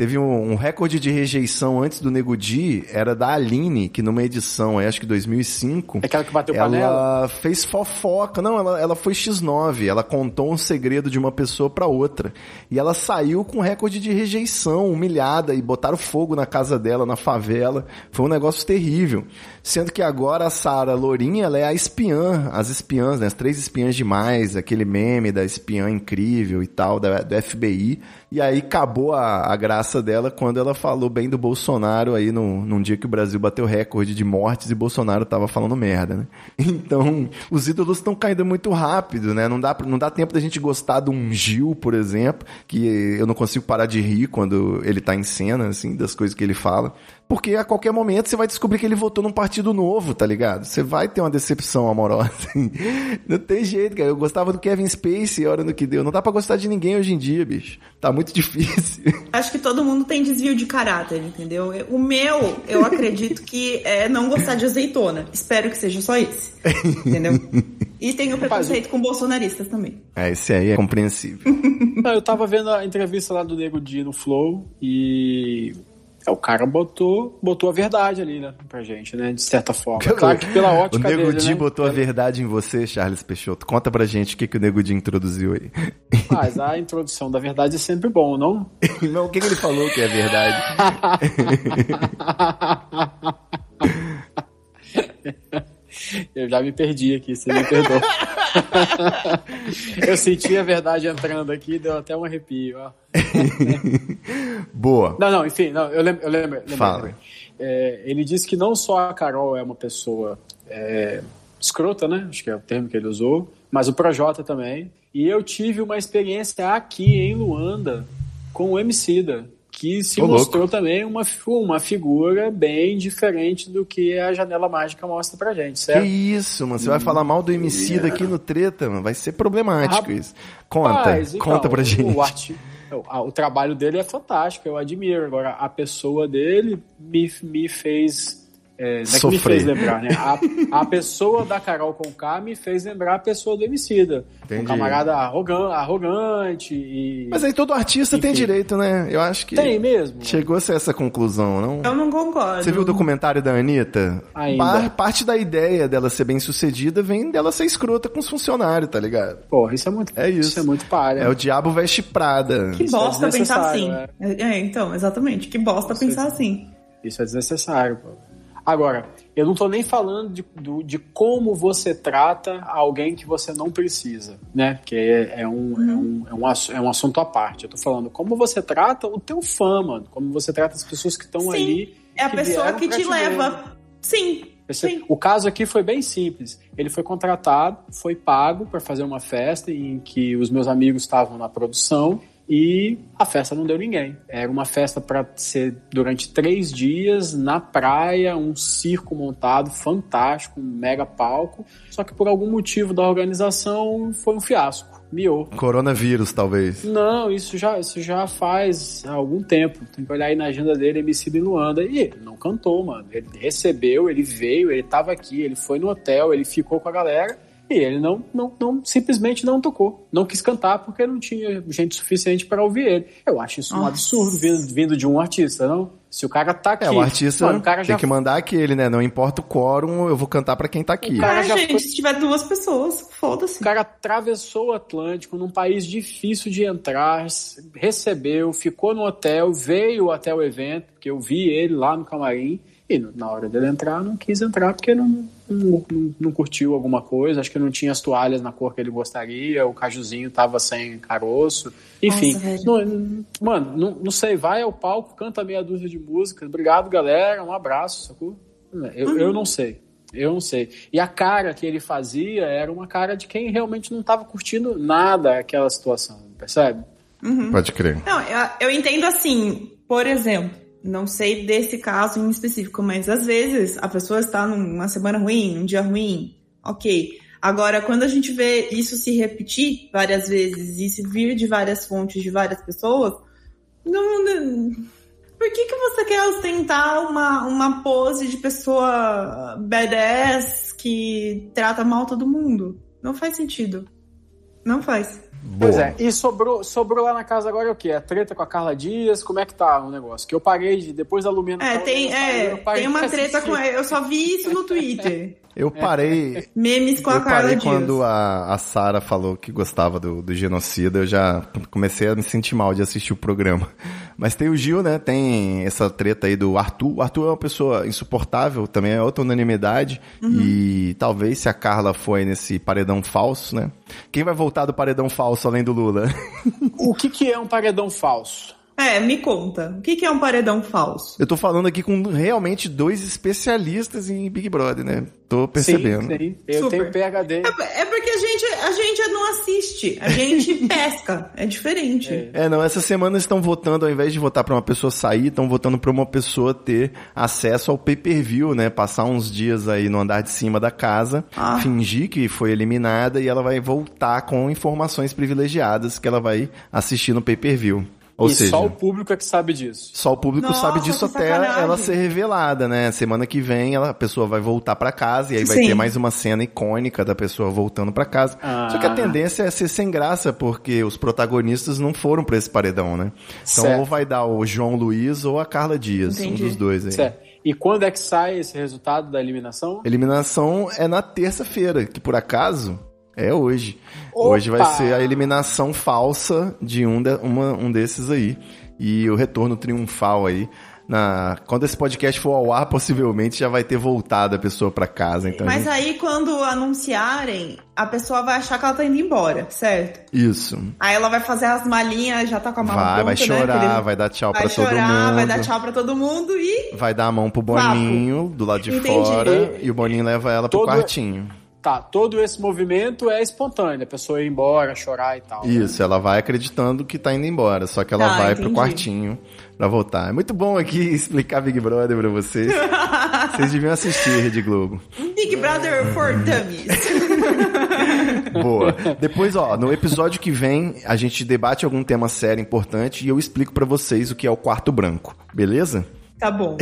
Teve um, um, recorde de rejeição antes do Nego Di, era da Aline, que numa edição, acho que 2005... É aquela que bateu ela panela? Ela fez fofoca. Não, ela, ela foi X9. Ela contou um segredo de uma pessoa para outra. E ela saiu com recorde de rejeição, humilhada, e botaram fogo na casa dela, na favela. Foi um negócio terrível. Sendo que agora a Sara Lourinha, ela é a espiã, as espiãs, né? As três espiãs demais, aquele meme da espiã incrível e tal, da, do FBI. E aí acabou a, a graça dela quando ela falou bem do Bolsonaro aí no, num dia que o Brasil bateu recorde de mortes e Bolsonaro tava falando merda, né? <laughs> Então, os ídolos estão caindo muito rápido, né? Não dá, não dá tempo da gente gostar de um Gil, por exemplo, que eu não consigo parar de rir quando ele tá em cena, assim, das coisas que ele fala. Porque a qualquer momento você vai descobrir que ele votou num partido novo, tá ligado? Você vai ter uma decepção amorosa. <laughs> Não tem jeito, cara. Eu gostava do Kevin Spacey, a hora no que deu. Não dá pra gostar de ninguém hoje em dia, bicho. Tá muito <laughs> difícil. Acho que todo mundo tem desvio de caráter, entendeu? O meu, eu acredito que é não gostar de azeitona. Espero que seja só esse. Entendeu? E tem o preconceito com bolsonaristas também. É, esse aí é compreensível. <laughs> eu tava vendo a entrevista lá do Nego Di no Flow e é, o cara botou, botou a verdade ali, né, pra gente, né, de certa forma. Claro que pela ótica O Nego Di né? botou a verdade em você, Charles Peixoto. Conta pra gente o que, que o Nego Di introduziu aí. Mas a introdução da verdade é sempre bom, não? <laughs> não, o que, que ele falou que é verdade? <laughs> Eu já me perdi aqui, você me perdoa. <laughs> eu senti a verdade entrando aqui, deu até um arrepio. Ó. <laughs> Boa. Não, não, enfim, não, eu lembro. Eu lembro, lembro Fala. É, ele disse que não só a Carol é uma pessoa é, escrota, né? Acho que é o termo que ele usou, mas o Projota também. E eu tive uma experiência aqui em Luanda com o Emicida que se Ô, louco. mostrou também uma, uma figura bem diferente do que a janela mágica mostra pra gente, Que certo? isso, mano. Você vai falar mal do MC daqui no treta, mano. Vai ser problemático isso. Conta, Rapaz, então, conta pra gente. O, arti- o trabalho dele é fantástico, eu admiro. Agora, a pessoa dele me, me fez. É, é que me fez lembrar, né? A, a pessoa da Carol Conká me fez lembrar a pessoa do Emicida. Entendi. Um camarada arrogan- arrogante e. Mas aí todo artista tem Enfim. direito, né? Eu acho que Tem mesmo. chegou a ser essa conclusão, não? Eu não concordo. Você viu o documentário da Anitta? Ainda. Par- parte da ideia dela ser bem sucedida vem dela ser escrota com os funcionários, tá ligado? Porra, isso é muito. É isso. é muito palha. É o diabo veste Prada. Que Isso é bosta pensar assim. desnecessário, É, então, exatamente. Que bosta pensar assim. Isso é desnecessário, pô. Agora, eu não tô nem falando de, do- de como você trata alguém que você não precisa, né? Que é, é um, é, um, é, um, é um assunto à parte. Eu tô falando como você trata o teu fã, mano. Como você trata as pessoas que estão ali. É a que pessoa que te ver. leva. Sim. Esse- Sim. O caso aqui foi bem simples. Ele foi contratado, foi pago para fazer uma festa em que os meus amigos estavam na produção e a festa não deu ninguém. Era uma festa para ser durante três dias na praia, um circo montado fantástico, um mega palco. Só que por algum motivo da organização foi um fiasco. Miou. Coronavírus, talvez. Não, isso já, isso já faz algum tempo. Tem que olhar aí na agenda dele, MC em Luanda. E ele não cantou, mano. Ele recebeu, ele veio, ele tava aqui, ele foi no hotel, ele ficou com a galera. E ele não, não, não simplesmente não tocou. Não quis cantar porque não tinha gente suficiente para ouvir ele. Eu acho isso um Nossa. absurdo vindo, vindo de um artista, não? Se o cara tá aqui. É, o artista mano, o cara já tem que mandar aquele, né? Não importa o quórum, eu vou cantar pra quem tá aqui. cara Ah, já gente, foi- se tiver duas pessoas, foda-se. O cara atravessou o Atlântico num país difícil de entrar, recebeu, ficou no hotel, veio até o evento, porque eu vi ele lá no camarim, e na hora dele entrar, não quis entrar porque não, não, não- curtiu alguma coisa, acho que não tinha as toalhas na cor que ele gostaria, o cajuzinho tava sem caroço, enfim. Nossa, não- não- mano, não, não sei, vai ao palco, canta meia dúzia de músicas, obrigado galera, um abraço, sacou? Eu, eu não sei. Eu não sei. E a cara que ele fazia era uma cara de quem realmente não estava curtindo nada aquela situação, percebe? Pode crer. Não, eu, eu entendo assim, por exemplo, não sei desse caso em específico, mas às vezes a pessoa está numa semana ruim, num dia ruim, ok. Agora, quando a gente vê isso se repetir várias vezes e se vir de várias fontes de várias pessoas, não. não- por que, que você quer ostentar uma, uma pose de pessoa badass que trata mal todo mundo? Não faz sentido. Não faz. Pois Boa. é, e sobrou, sobrou lá na casa agora o quê? A treta com a Carla Dias, como é que tá o negócio? Que eu parei de, depois da Lumena... É, a tem, é, tem uma treta assistir. com ela. Eu só vi isso no Twitter. <laughs> Eu parei. Memes com a eu Carla parei Dias. quando a, a Sara falou que gostava do, do genocida, eu já comecei a me sentir mal de assistir o programa. Mas tem o Gil, né? Tem essa treta aí do Arthur. O Arthur é uma pessoa insuportável, também é outra unanimidade. Uhum. E talvez se a Carla foi nesse paredão falso, né? Quem vai voltar do paredão falso além do Lula? O que que é um paredão falso? É, me conta. O que, que é um paredão falso? Eu tô falando aqui com realmente dois especialistas em Big Brother, né? Tô percebendo. Sim, sim. Eu Super. tenho PHD. É, é porque a gente, a gente não assiste, a gente <laughs> pesca. É diferente. É, não, essa semana estão votando, ao invés de votar pra uma pessoa sair, estão votando pra uma pessoa ter acesso ao pay-per-view, né? Passar uns dias aí no andar de cima da casa, Ah. fingir que foi eliminada e ela vai voltar com informações privilegiadas que ela vai assistir no pay-per-view. Ou e seja, só o público é que sabe disso. só o público Nossa, sabe disso até sacanagem. ela ser revelada, né? Semana que vem ela, a pessoa vai voltar pra casa e aí vai Sim. ter mais uma cena icônica da pessoa voltando pra casa. Ah. Só que a tendência é ser sem graça, porque os protagonistas não foram pra esse paredão, né? Então Certo. ou vai dar o João Luiz ou a Carla Dias, Entendi. um dos dois aí. Certo. E quando é que sai esse resultado da eliminação? Eliminação é na terça-feira, que por acaso é hoje. Opa! Hoje vai ser a eliminação falsa de um, de- uma- um desses aí. E o retorno triunfal aí. Na, quando esse podcast for ao ar, possivelmente já vai ter voltado a pessoa pra casa. Então Mas gente- aí, quando anunciarem, a pessoa vai achar que ela tá indo embora, certo? Isso. Aí ela vai fazer as malinhas, já tá com a mala Vai, vai pronta, né? chorar, Aquele- vai dar tchau vai pra todo mundo. vai dar tchau pra todo mundo e Vai dar a mão pro Papo. Boninho do lado de Entendi. fora e o Boninho leva ela pro Todo- quartinho. Tá, todo esse movimento é espontâneo, a pessoa ir embora, chorar e tal. né? Isso, ela vai acreditando que tá indo embora, só que ela Tá, vai pro entendi. quartinho pra voltar. É muito bom aqui <laughs> explicar Big Brother pra vocês. <laughs> vocês deviam assistir Rede Globo. Big Brother for Dummies. <laughs> Boa. Depois, ó, no episódio que vem, a gente debate algum tema sério importante e eu explico pra vocês o que é o quarto branco, beleza? Tá bom. <laughs>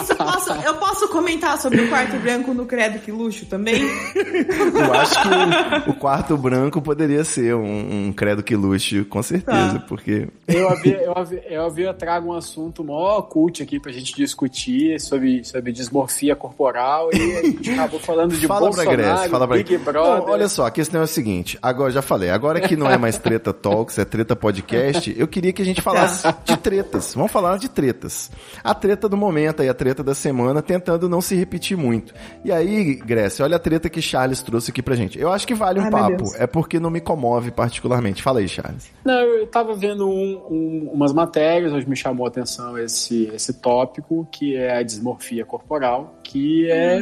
Isso eu, posso, eu posso comentar sobre o quarto branco no Credo Que Luxo também? Eu acho que o, o quarto branco poderia ser um, um credo que luxo, com certeza, Tá. porque Eu havia, eu, havia, eu havia trago um assunto mó cult aqui pra gente discutir sobre, sobre dismorfia corporal e a gente acabou falando de fala pra Bolsonaro, Grécia, fala pra Big Brother. Não, olha só, a questão é o seguinte, agora já falei, agora que não é mais treta talks, é treta podcast, eu queria que a gente falasse Tá. de tretas. Vamos falar de tretas. A treta do momento e a treta da semana, tentando não se repetir muito. E aí, Grécia, olha a treta que Charles trouxe aqui pra gente. Eu acho que vale um Ai, papo, é porque não me comove particularmente. Fala aí, Charles. Não, eu tava vendo um- um- umas matérias onde me chamou a atenção esse, esse tópico, que é a dismorfia corporal, que é,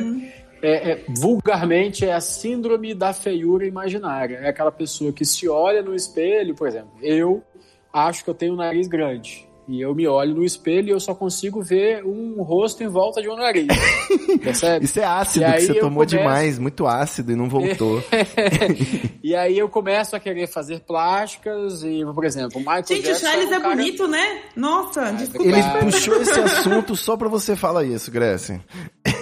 é- é- vulgarmente é a síndrome da feiura imaginária. É aquela pessoa que se olha no espelho, por exemplo, eu acho que eu tenho um nariz grande. E eu me olho no espelho e eu só consigo ver um rosto em volta de um nariz. <laughs> Percebe? Isso é ácido que você tomou começo- demais, muito ácido e não voltou. <laughs> e aí eu começo a querer fazer plásticas e, por exemplo, o Michael Gente, o Jackson Charles um é cara- bonito, né? Nossa, desculpa. Ele puxou esse <laughs> assunto só pra você falar isso, Grécia.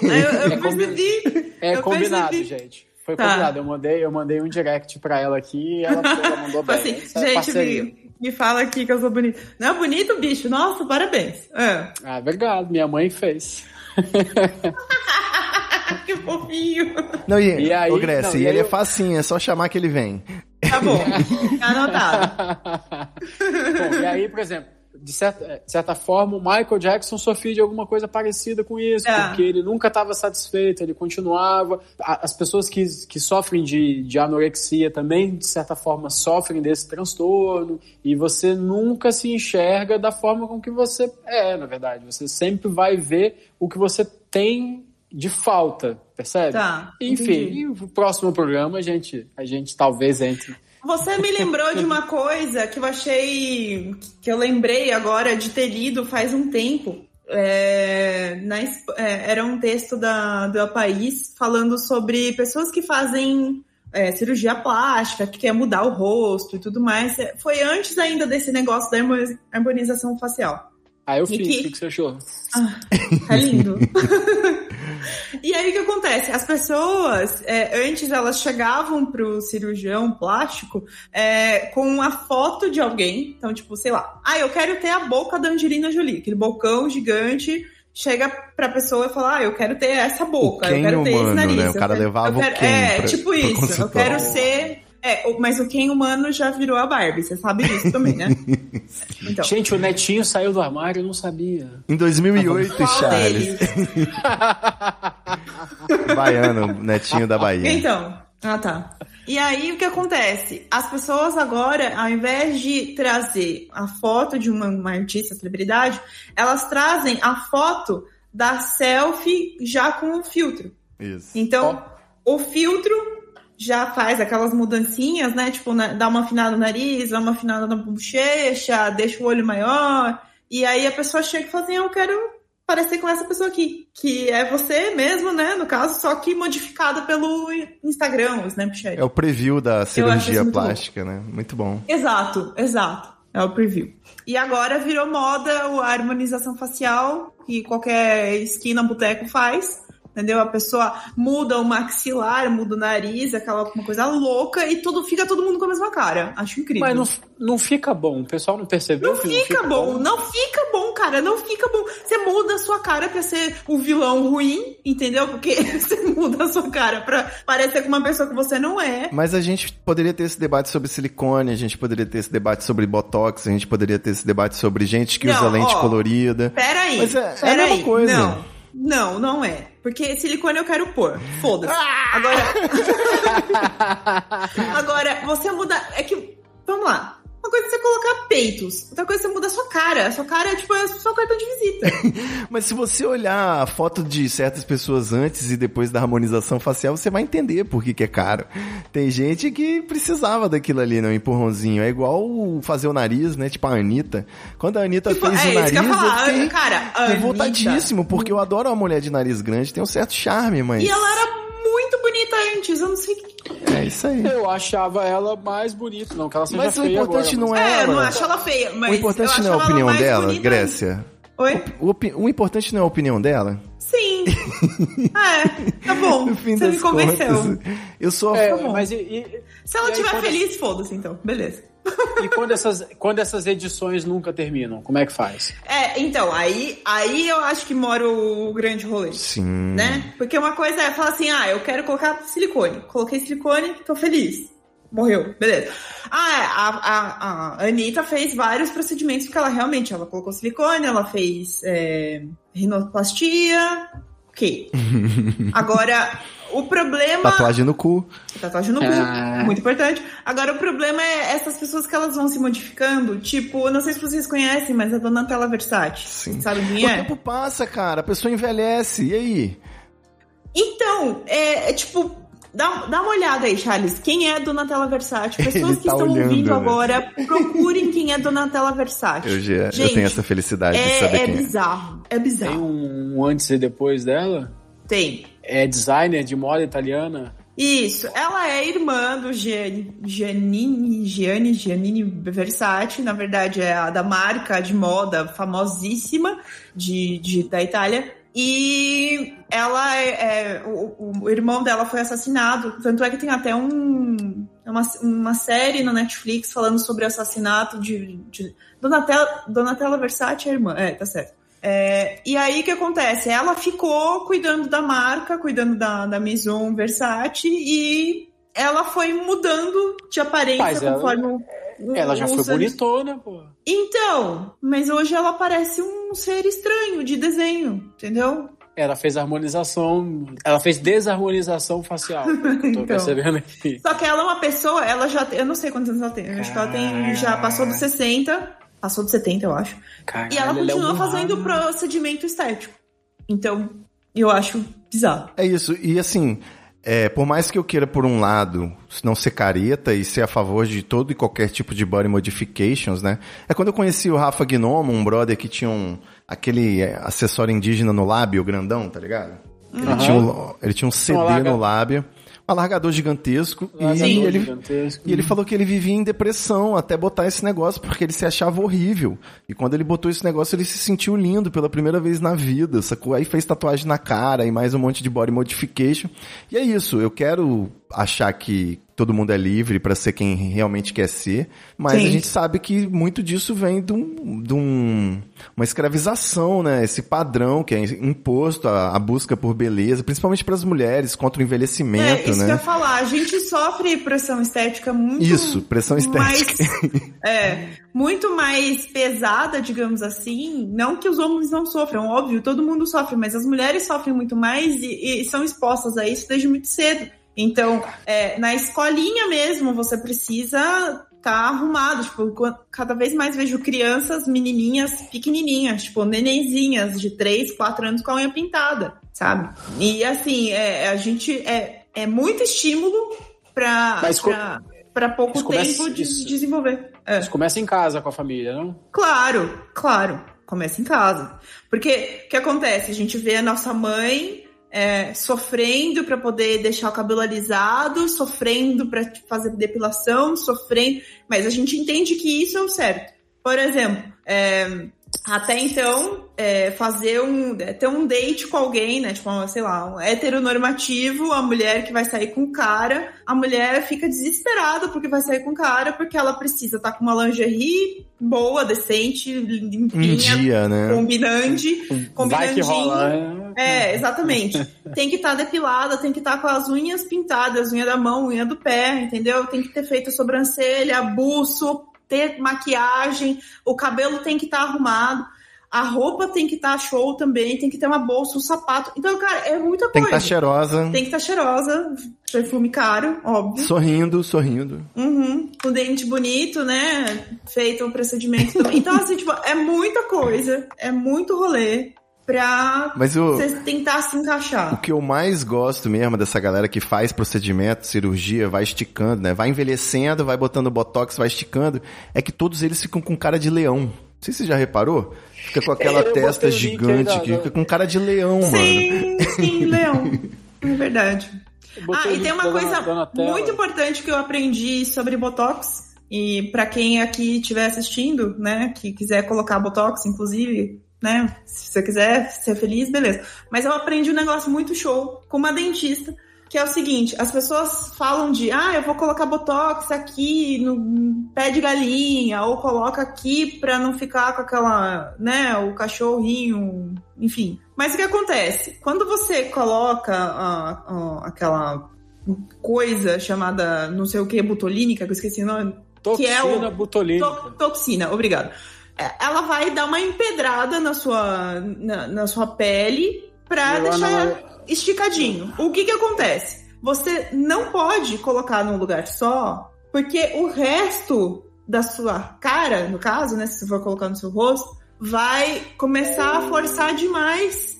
Eu, eu É percebi. É eu combinado, percebi. gente. Foi Tá. combinado. Eu mandei, eu mandei um direct pra ela aqui e ela, ela mandou bem. Assim, é gente. Me, fala aqui que eu sou bonito. Não é bonito, bicho? Nossa, parabéns. Ah. Ah, obrigado. Minha mãe fez. <laughs> que fofinho. Não, e, E aí- ô Grécia, não, e ele aí é eu- facinho, é só chamar que ele vem. Tá bom. <laughs> Tá anotado. <laughs> Bom, e aí, por exemplo, de certa, de certa forma, o Michael Jackson sofria de alguma coisa parecida com isso, É. porque ele nunca estava satisfeito, ele continuava. As pessoas que, que sofrem de, de anorexia também, de certa forma, sofrem desse transtorno, e você nunca se enxerga da forma com que você é, na verdade. Você sempre vai ver o que você tem de falta, percebe? Tá, Enfim, entendi. o próximo programa a gente, a gente talvez entre. Você me lembrou de uma coisa que eu achei. que eu lembrei agora de ter lido faz um tempo. É, na é, era um texto da, do País falando sobre pessoas que fazem é, cirurgia plástica, que quer mudar o rosto e tudo mais. É, Foi antes ainda desse negócio da harmoni- harmonização facial. Aí eu E fiz, que- o que que você achou? É lindo. <laughs> e aí o que acontece? As pessoas, é, antes elas chegavam pro cirurgião plástico é, com a foto de alguém. Então, tipo, sei lá, ah, eu quero ter a boca da Angelina Jolie, aquele bocão gigante. Chega pra pessoa e fala, ah, eu quero ter essa boca, O eu quero ter humano, esse nariz. né? O eu cara quero- levava o quero- Ken É, pra- tipo isso. Eu quero ser... É, o- mas o Ken humano já virou a Barbie, você sabe disso também, né? <laughs> Então, Gente, o Netinho saiu do armário, eu não sabia. Em 2008, qual Charles. <laughs> Baiano, netinho da Bahia. Então, ah tá. E aí o que acontece? As pessoas agora, ao invés de trazer a foto de uma, uma artista, celebridade, elas trazem a foto da selfie já com o filtro. Isso. Então, o filtro já faz aquelas mudancinhas, né? Tipo, na- dá uma afinada no nariz, dá uma afinada na bochecha, deixa o olho maior. E aí a pessoa chega e fala assim, eu quero parecer com essa pessoa aqui. Que é você mesmo, né? No caso, só que modificada pelo Instagram, o Snapchat. É o preview da cirurgia plástica, né? Muito bom. Exato, exato. É o preview. E agora virou moda a harmonização facial, que qualquer esquina, boteco faz. Entendeu? A pessoa muda o maxilar, muda o nariz, aquela uma coisa louca, e tudo fica todo mundo com a mesma cara. Acho incrível. Mas não, não fica bom, o pessoal não percebeu Não que fica bom, não fica bom, cara, não fica bom. Você muda a sua cara pra ser o vilão ruim, entendeu? Porque <laughs> você muda a sua cara pra parecer com uma pessoa que você não é. Mas a gente poderia ter esse debate sobre silicone, a gente poderia ter esse debate sobre botox, a gente poderia ter esse debate sobre gente que Não, usa lente ó, colorida. Pera aí. Mas é- é a mesma aí. coisa. Não. Não, não é. Porque silicone eu quero pôr. Foda-se. Ah! Agora. <laughs> Agora, você muda. É que. Vamos lá. Uma coisa é você colocar peitos. Outra coisa é você muda a sua cara. A sua cara é tipo é seu cartão de visita. <laughs> Mas se você olhar a foto de certas pessoas antes e depois da harmonização facial, você vai entender por que, que é caro. Tem gente que precisava daquilo ali, né? Um empurrãozinho. É igual fazer o nariz, né? Tipo a Anitta. Quando a Anitta Tipo, fez é o isso que nariz, eu falar. eu fiquei Cara, a revoltadíssimo, porque eu adoro uma mulher de nariz grande, tem um certo charme, mas... E ela era muito bonita antes, eu não sei o que. É isso aí. Eu achava ela mais bonita, não que ela seja Mas o feia importante agora, não mas- é É, eu não ela. acho ela feia, mas. O importante não é a opinião dela, bonita Grécia. Oi? O, opi- o importante não é a opinião dela. Sim. <laughs> é, tá bom. Você me convenceu. contas, eu sou a É, favor. mas e, e- Se ela estiver feliz, foda-se então. Beleza. <laughs> e quando, essas, quando essas edições nunca terminam, como é que faz? É, então, aí, aí eu acho que mora o grande rolê. Sim. Né? Porque uma coisa é falar assim, ah, eu quero colocar silicone. Coloquei silicone, tô feliz. Morreu, beleza. Ah, é, a, a, a Anitta fez vários procedimentos, porque ela realmente, ela colocou silicone, ela fez é, rinoplastia, ok. <laughs> Agora, o problema... Tatuagem no cu. Tatuagem no cu, Ah. muito importante. Agora, o problema é essas pessoas que elas vão se modificando. Tipo, não sei se vocês conhecem, mas a Donatella Versace. Sim. Sabe quem O é? tempo passa, cara. A pessoa envelhece. E aí? Então, é, é tipo. Dá, dá uma olhada aí, Charles. Quem é Donatella Versace? <laughs> Pessoas Ele que tá estão olhando, ouvindo né? agora, procurem quem é Donatella Versace. Eu, já, eu Gente, tenho essa felicidade de É, saber é quem é. bizarro. É Tem bizarro. um antes e depois dela? Tem. É designer de moda italiana? Isso, ela é irmã do Gianni, Giannini, Gianni, Giannini Versace, na verdade é a da marca de moda famosíssima de, de- da Itália. E ela é, é- o, o irmão dela foi assassinado, tanto é que tem até um, uma, uma série na Netflix falando sobre o assassinato de, de Donatella, Donatella Versace, é a irmã, é, tá certo. É, e aí o que acontece? Ela ficou cuidando da marca, cuidando da, da Maison Versace e ela foi mudando de aparência Mas ela- conforme o- o- Ela já foi anos- bonitona, pô. Então, mas hoje ela parece um ser estranho de desenho, entendeu? Ela fez harmonização, ela fez desarmonização facial. Tô <laughs> Então. percebendo aqui. Só que ela é uma pessoa, ela já tem, eu não sei quantos anos ela tem, acho que ela tem, já passou dos 60, passou dos 70, eu acho. Caralho, E ela é continua um fazendo procedimento estético. Então, eu acho bizarro. É isso. E assim, é, por mais que eu queira, por um lado, não ser careta e ser a favor de todo e qualquer tipo de body modifications, né? É quando eu conheci o Rafa Gnomo, um brother que tinha um, aquele é, acessório indígena no lábio grandão, tá ligado? Ele, Aham. tinha um, ele tinha um CD no lábio, alargador gigantesco, Largador e ele, gigantesco. e ele falou que ele vivia em depressão até botar esse negócio, porque ele se achava horrível. E quando ele botou esse negócio, ele se sentiu lindo pela primeira vez na vida, sacou? Aí fez tatuagem na cara e mais um monte de body modification. E é isso, eu quero achar que todo mundo é livre pra ser quem realmente quer ser, mas Sim. a gente sabe que muito disso vem de, um, de um- uma escravização, né? Esse padrão que é imposto, a, a busca por beleza, principalmente para as mulheres, contra o É, envelhecimento, isso que eu né? ia falar. A gente sofre pressão estética muito. Isso, pressão estética. Mais, <laughs> é, muito mais pesada, digamos assim. Não que os homens não sofram, óbvio, todo mundo sofre, mas as mulheres sofrem muito mais e, e são expostas a isso desde muito cedo. Então, é, na escolinha mesmo, você precisa estar arrumado. Tipo, cada vez mais vejo crianças, menininhas pequenininhas, tipo, nenenzinhas de 3, 4 anos com a unha pintada, sabe? E assim, é, a gente é, é muito estímulo pra, pra pouco começa- tempo de isso- desenvolver. É. Isso começa em casa com a família, não? Claro, claro. Começa em casa. Porque o que acontece? A gente vê a nossa mãe é, sofrendo para poder deixar o cabelo alisado, sofrendo para fazer depilação, sofrendo. Mas a gente entende que isso é o certo. Por exemplo, é, até então, é, fazer um. é, ter um date com alguém, né? Tipo, sei lá, um heteronormativo, a mulher que vai sair com o cara, a mulher fica desesperada porque vai sair com o cara, porque ela precisa estar com uma lingerie boa, decente, Um limpinha, dia, né? combinante, Vai que combinandinho. rola, né? É, exatamente. tem que estar depilada, tem que estar com as unhas pintadas, unha da mão, unha do pé, entendeu? Tem que ter feito sobrancelha, buço, ter maquiagem, o cabelo tem que estar arrumado. A roupa tem que estar tá show também, tem que ter uma bolsa, um sapato. Então, cara, é muita Tem que coisa. estar cheirosa, Tem que estar cheirosa, perfume caro, óbvio. sorrindo, sorrindo. Uhum. Com dente bonito, né? Feito um procedimento também. Então, assim, tipo, é muita coisa, é muito rolê pra Mas o, você tentar se o encaixar. que eu mais gosto mesmo dessa galera que faz procedimento, cirurgia, vai esticando, né? Vai envelhecendo, vai botando botox, vai esticando, é que todos eles ficam com cara de leão. Não sei se você já reparou. Fica com aquela <laughs> eu testa o aí gigante, que fica com cara de leão, mano. Sim, sim, <laughs> Leão. É verdade. Ah, o e tem uma coisa muito importante que eu aprendi sobre Botox. E pra quem aqui estiver assistindo, né, que quiser colocar Botox, inclusive, né, se você quiser ser feliz, beleza. Mas eu aprendi um negócio muito show com uma dentista, que é o seguinte, as pessoas falam de, ah, eu vou colocar Botox aqui no pé de galinha, ou coloca aqui pra não ficar com aquela, né, o cachorrinho, enfim. Mas o que acontece? Quando você coloca ah, ah, aquela coisa chamada não sei o que, butolínica, que eu esqueci o nome, que é o- Toxina botulínica. To- toxina, obrigado. É, Ela vai dar uma empedrada na sua, na, na sua pele pra lá deixar na- esticadinho. O que que acontece? Você não pode colocar num lugar só, porque o resto da sua cara, no caso, né, se você for colocar no seu rosto, vai começar a forçar demais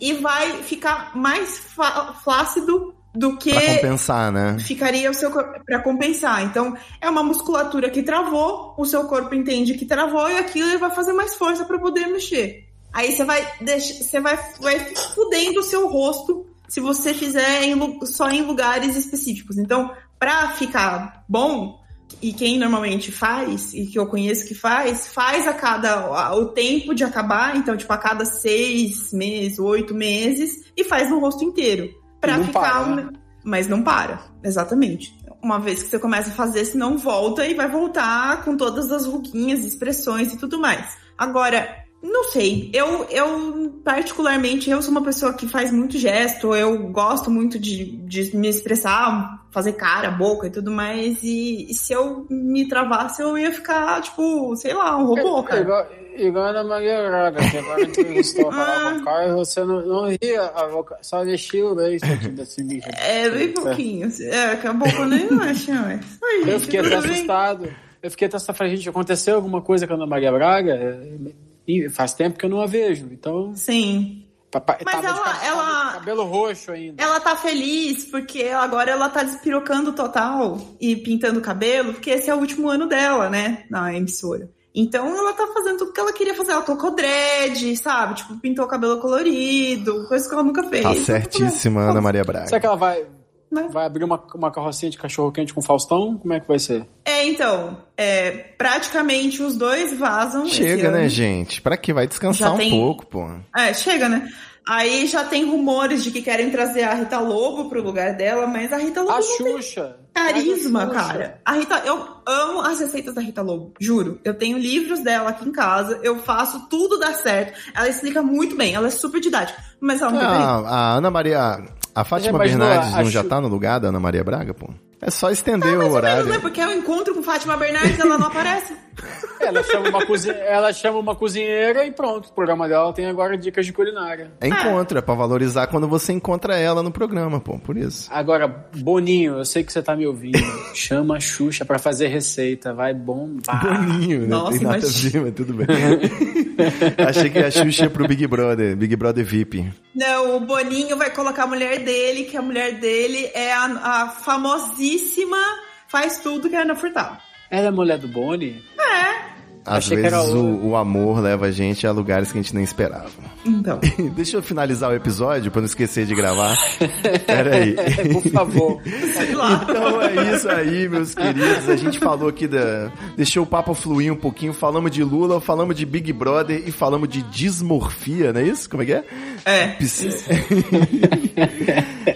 e vai ficar mais flácido do que Pra compensar, né? ficaria o seu corpo para compensar. Então, é uma musculatura que travou, o seu corpo entende que travou e aquilo ele vai fazer mais força para poder mexer. Aí você vai você vai, vai fudendo o seu rosto se você fizer em só em lugares específicos. Então, para ficar bom, e quem normalmente faz, e que eu conheço que faz, faz a cada o tempo de acabar, então, tipo, a cada seis meses, oito meses, e faz no rosto inteiro. Pra não ficar. para, né? Mas não para, exatamente. Uma vez que você começa a fazer, se não volta e vai voltar com todas as ruguinhas, expressões e tudo mais. Agora, não sei. Eu, eu particularmente, eu sou uma pessoa que faz muito gesto, eu gosto muito de, de me expressar, fazer cara, boca e tudo mais. E, e se eu me travasse, eu ia ficar, tipo, sei lá, um robô, É, cara. Igual, igual a Maria Braga, que agora entrevistou a <laughs> com Caio, você não, não ria, a boca, só mexia o beijo aqui desse bicho. É, bem pouquinho. É, acabou quando eu acho, mas. Eu fiquei até assustado. Eu fiquei até assustado. Falei, gente, aconteceu alguma coisa com a Ana Maria Braga? E faz tempo que eu não a vejo. Então, Sim. Mas ela- cab- ela- cabelo roxo ainda. Ela tá feliz porque agora ela tá despirocando total e pintando o cabelo, porque esse é o último ano dela, né, na emissora. Então ela tá fazendo tudo que ela queria fazer. Ela colocou dread, sabe? Tipo, pintou o cabelo colorido, coisa que ela nunca fez. Tá certíssima, Ana Maria Será Braga. que ela vai, Né? vai abrir uma, uma carrocinha de cachorro-quente com Faustão? Como é que vai ser? É, então, é, praticamente os dois vazam. Chega, né, gente? Pra que vai descansar Já um tem- pouco, pô. É, chega, né? Aí já tem rumores de que querem trazer a Rita Lobo pro lugar dela, mas a Rita Lobo A não tem Xuxa. carisma, a Xuxa. cara. A Rita, eu amo as receitas da Rita Lobo, juro. Eu tenho livros dela aqui em casa, eu faço tudo dar certo. Ela explica muito bem, ela é super didática, mas ela não tem. Ah, a Ana Maria. A Fátima imaginou Bernardes não já tá no lugar da Ana Maria Braga, pô? É só estender Mais o ou horário. menos, né? Porque eu encontro com Fátima Bernardes ela não aparece. Ela chama, uma cozi... ela chama uma cozinheira e pronto. O programa dela tem agora dicas de culinária. É encontro, é pra valorizar quando você encontra ela no programa, pô, por isso. Agora, Boninho, eu sei que você tá me ouvindo. Chama a Xuxa pra fazer receita. Vai bombar. Boninho, né? nossa, Tem nada ver, mas tudo bem. <laughs> Achei que a Xuxa ia pro Big Brother, Big Brother VIP. Não, o Boninho vai colocar a mulher dele, que a mulher dele é a, a famosíssima, faz tudo que é Ana Furtado. Ela é mulher do Boni? Às Achei que era vezes o- o, amor leva a gente a lugares que a gente nem esperava. Então. <laughs> Deixa eu finalizar o episódio pra não esquecer de gravar. Pera aí. <laughs> Por favor. Sei lá. Então é isso aí, meus queridos. A gente falou aqui da. Deixou o papo fluir um pouquinho. Falamos de Lula, falamos de Big Brother e falamos de dismorfia, não é isso? Como é que é? É. <laughs>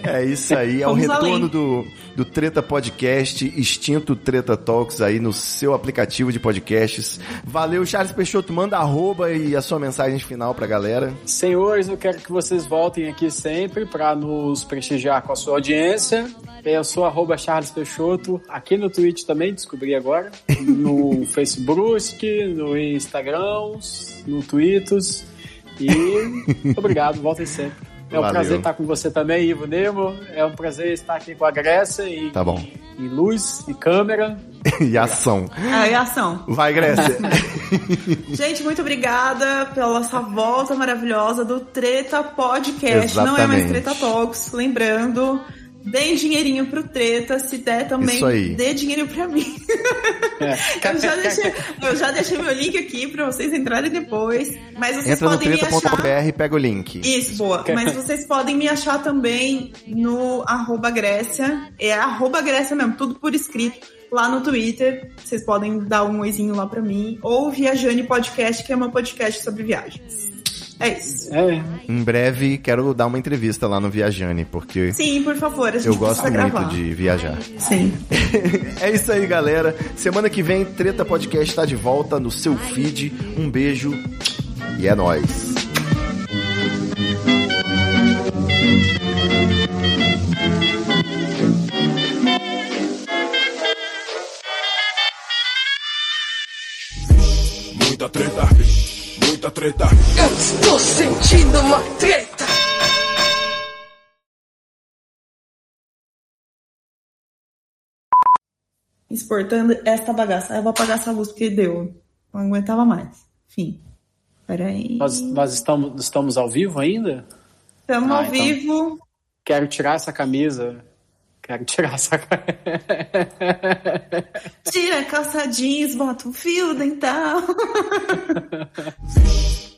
É isso aí. É o retorno além. do, do Treta Podcast, extinto Treta Talks aí no seu aplicativo de podcasts. Valeu, Charles Peixoto, manda arroba e a sua mensagem final pra galera. Senhores, eu quero que vocês voltem aqui sempre para nos prestigiar com a sua audiência. Eu sou arroba Charles Peixoto, aqui no Twitch também, descobri agora, <laughs> no Facebook, no Instagram, no Twitter. E obrigado, voltem sempre. É um Valeu. prazer estar com você também, Ivo Nemo. É um prazer estar aqui com a Grécia e, tá bom. e, e luz e câmera. <laughs> e ação. Ah, e ação. Vai, Grécia. <laughs> Gente, muito obrigada pela essa volta maravilhosa do Treta Podcast. Exatamente. Não é mais Treta Talks. Lembrando, Dê dinheirinho pro Treta, se der também, dê dinheiro pra mim. É. eu, já deixei, eu, já deixei, meu link aqui pra vocês entrarem depois. Mas vocês Entra podem no treta.br e pega o link. Isso, boa. Mas vocês podem me achar também no arroba Grécia. É arroba Grécia mesmo, tudo por escrito. Lá no Twitter, vocês podem dar um oizinho lá pra mim. Ou Viajane Podcast, que é meu podcast sobre viagens. É isso. É. Em breve quero dar uma entrevista lá no Viajane, porque. Sim, por favor, a gente Eu gosto muito gravar. de viajar. Sim. <laughs> é isso aí, galera. Semana que vem, Treta Podcast está de volta no seu feed. Um beijo e é nóis. Muita treta muita treta. Eu estou sentindo uma treta. Exportando esta bagaça. Eu vou apagar essa luz porque deu. Não aguentava mais. Enfim. Peraí. Nós, nós estamos, estamos ao vivo ainda? Estamos ah, ao então vivo. Quero tirar essa camisa Quero tirar essa Tira a calça jeans, bota um fio dental. <laughs>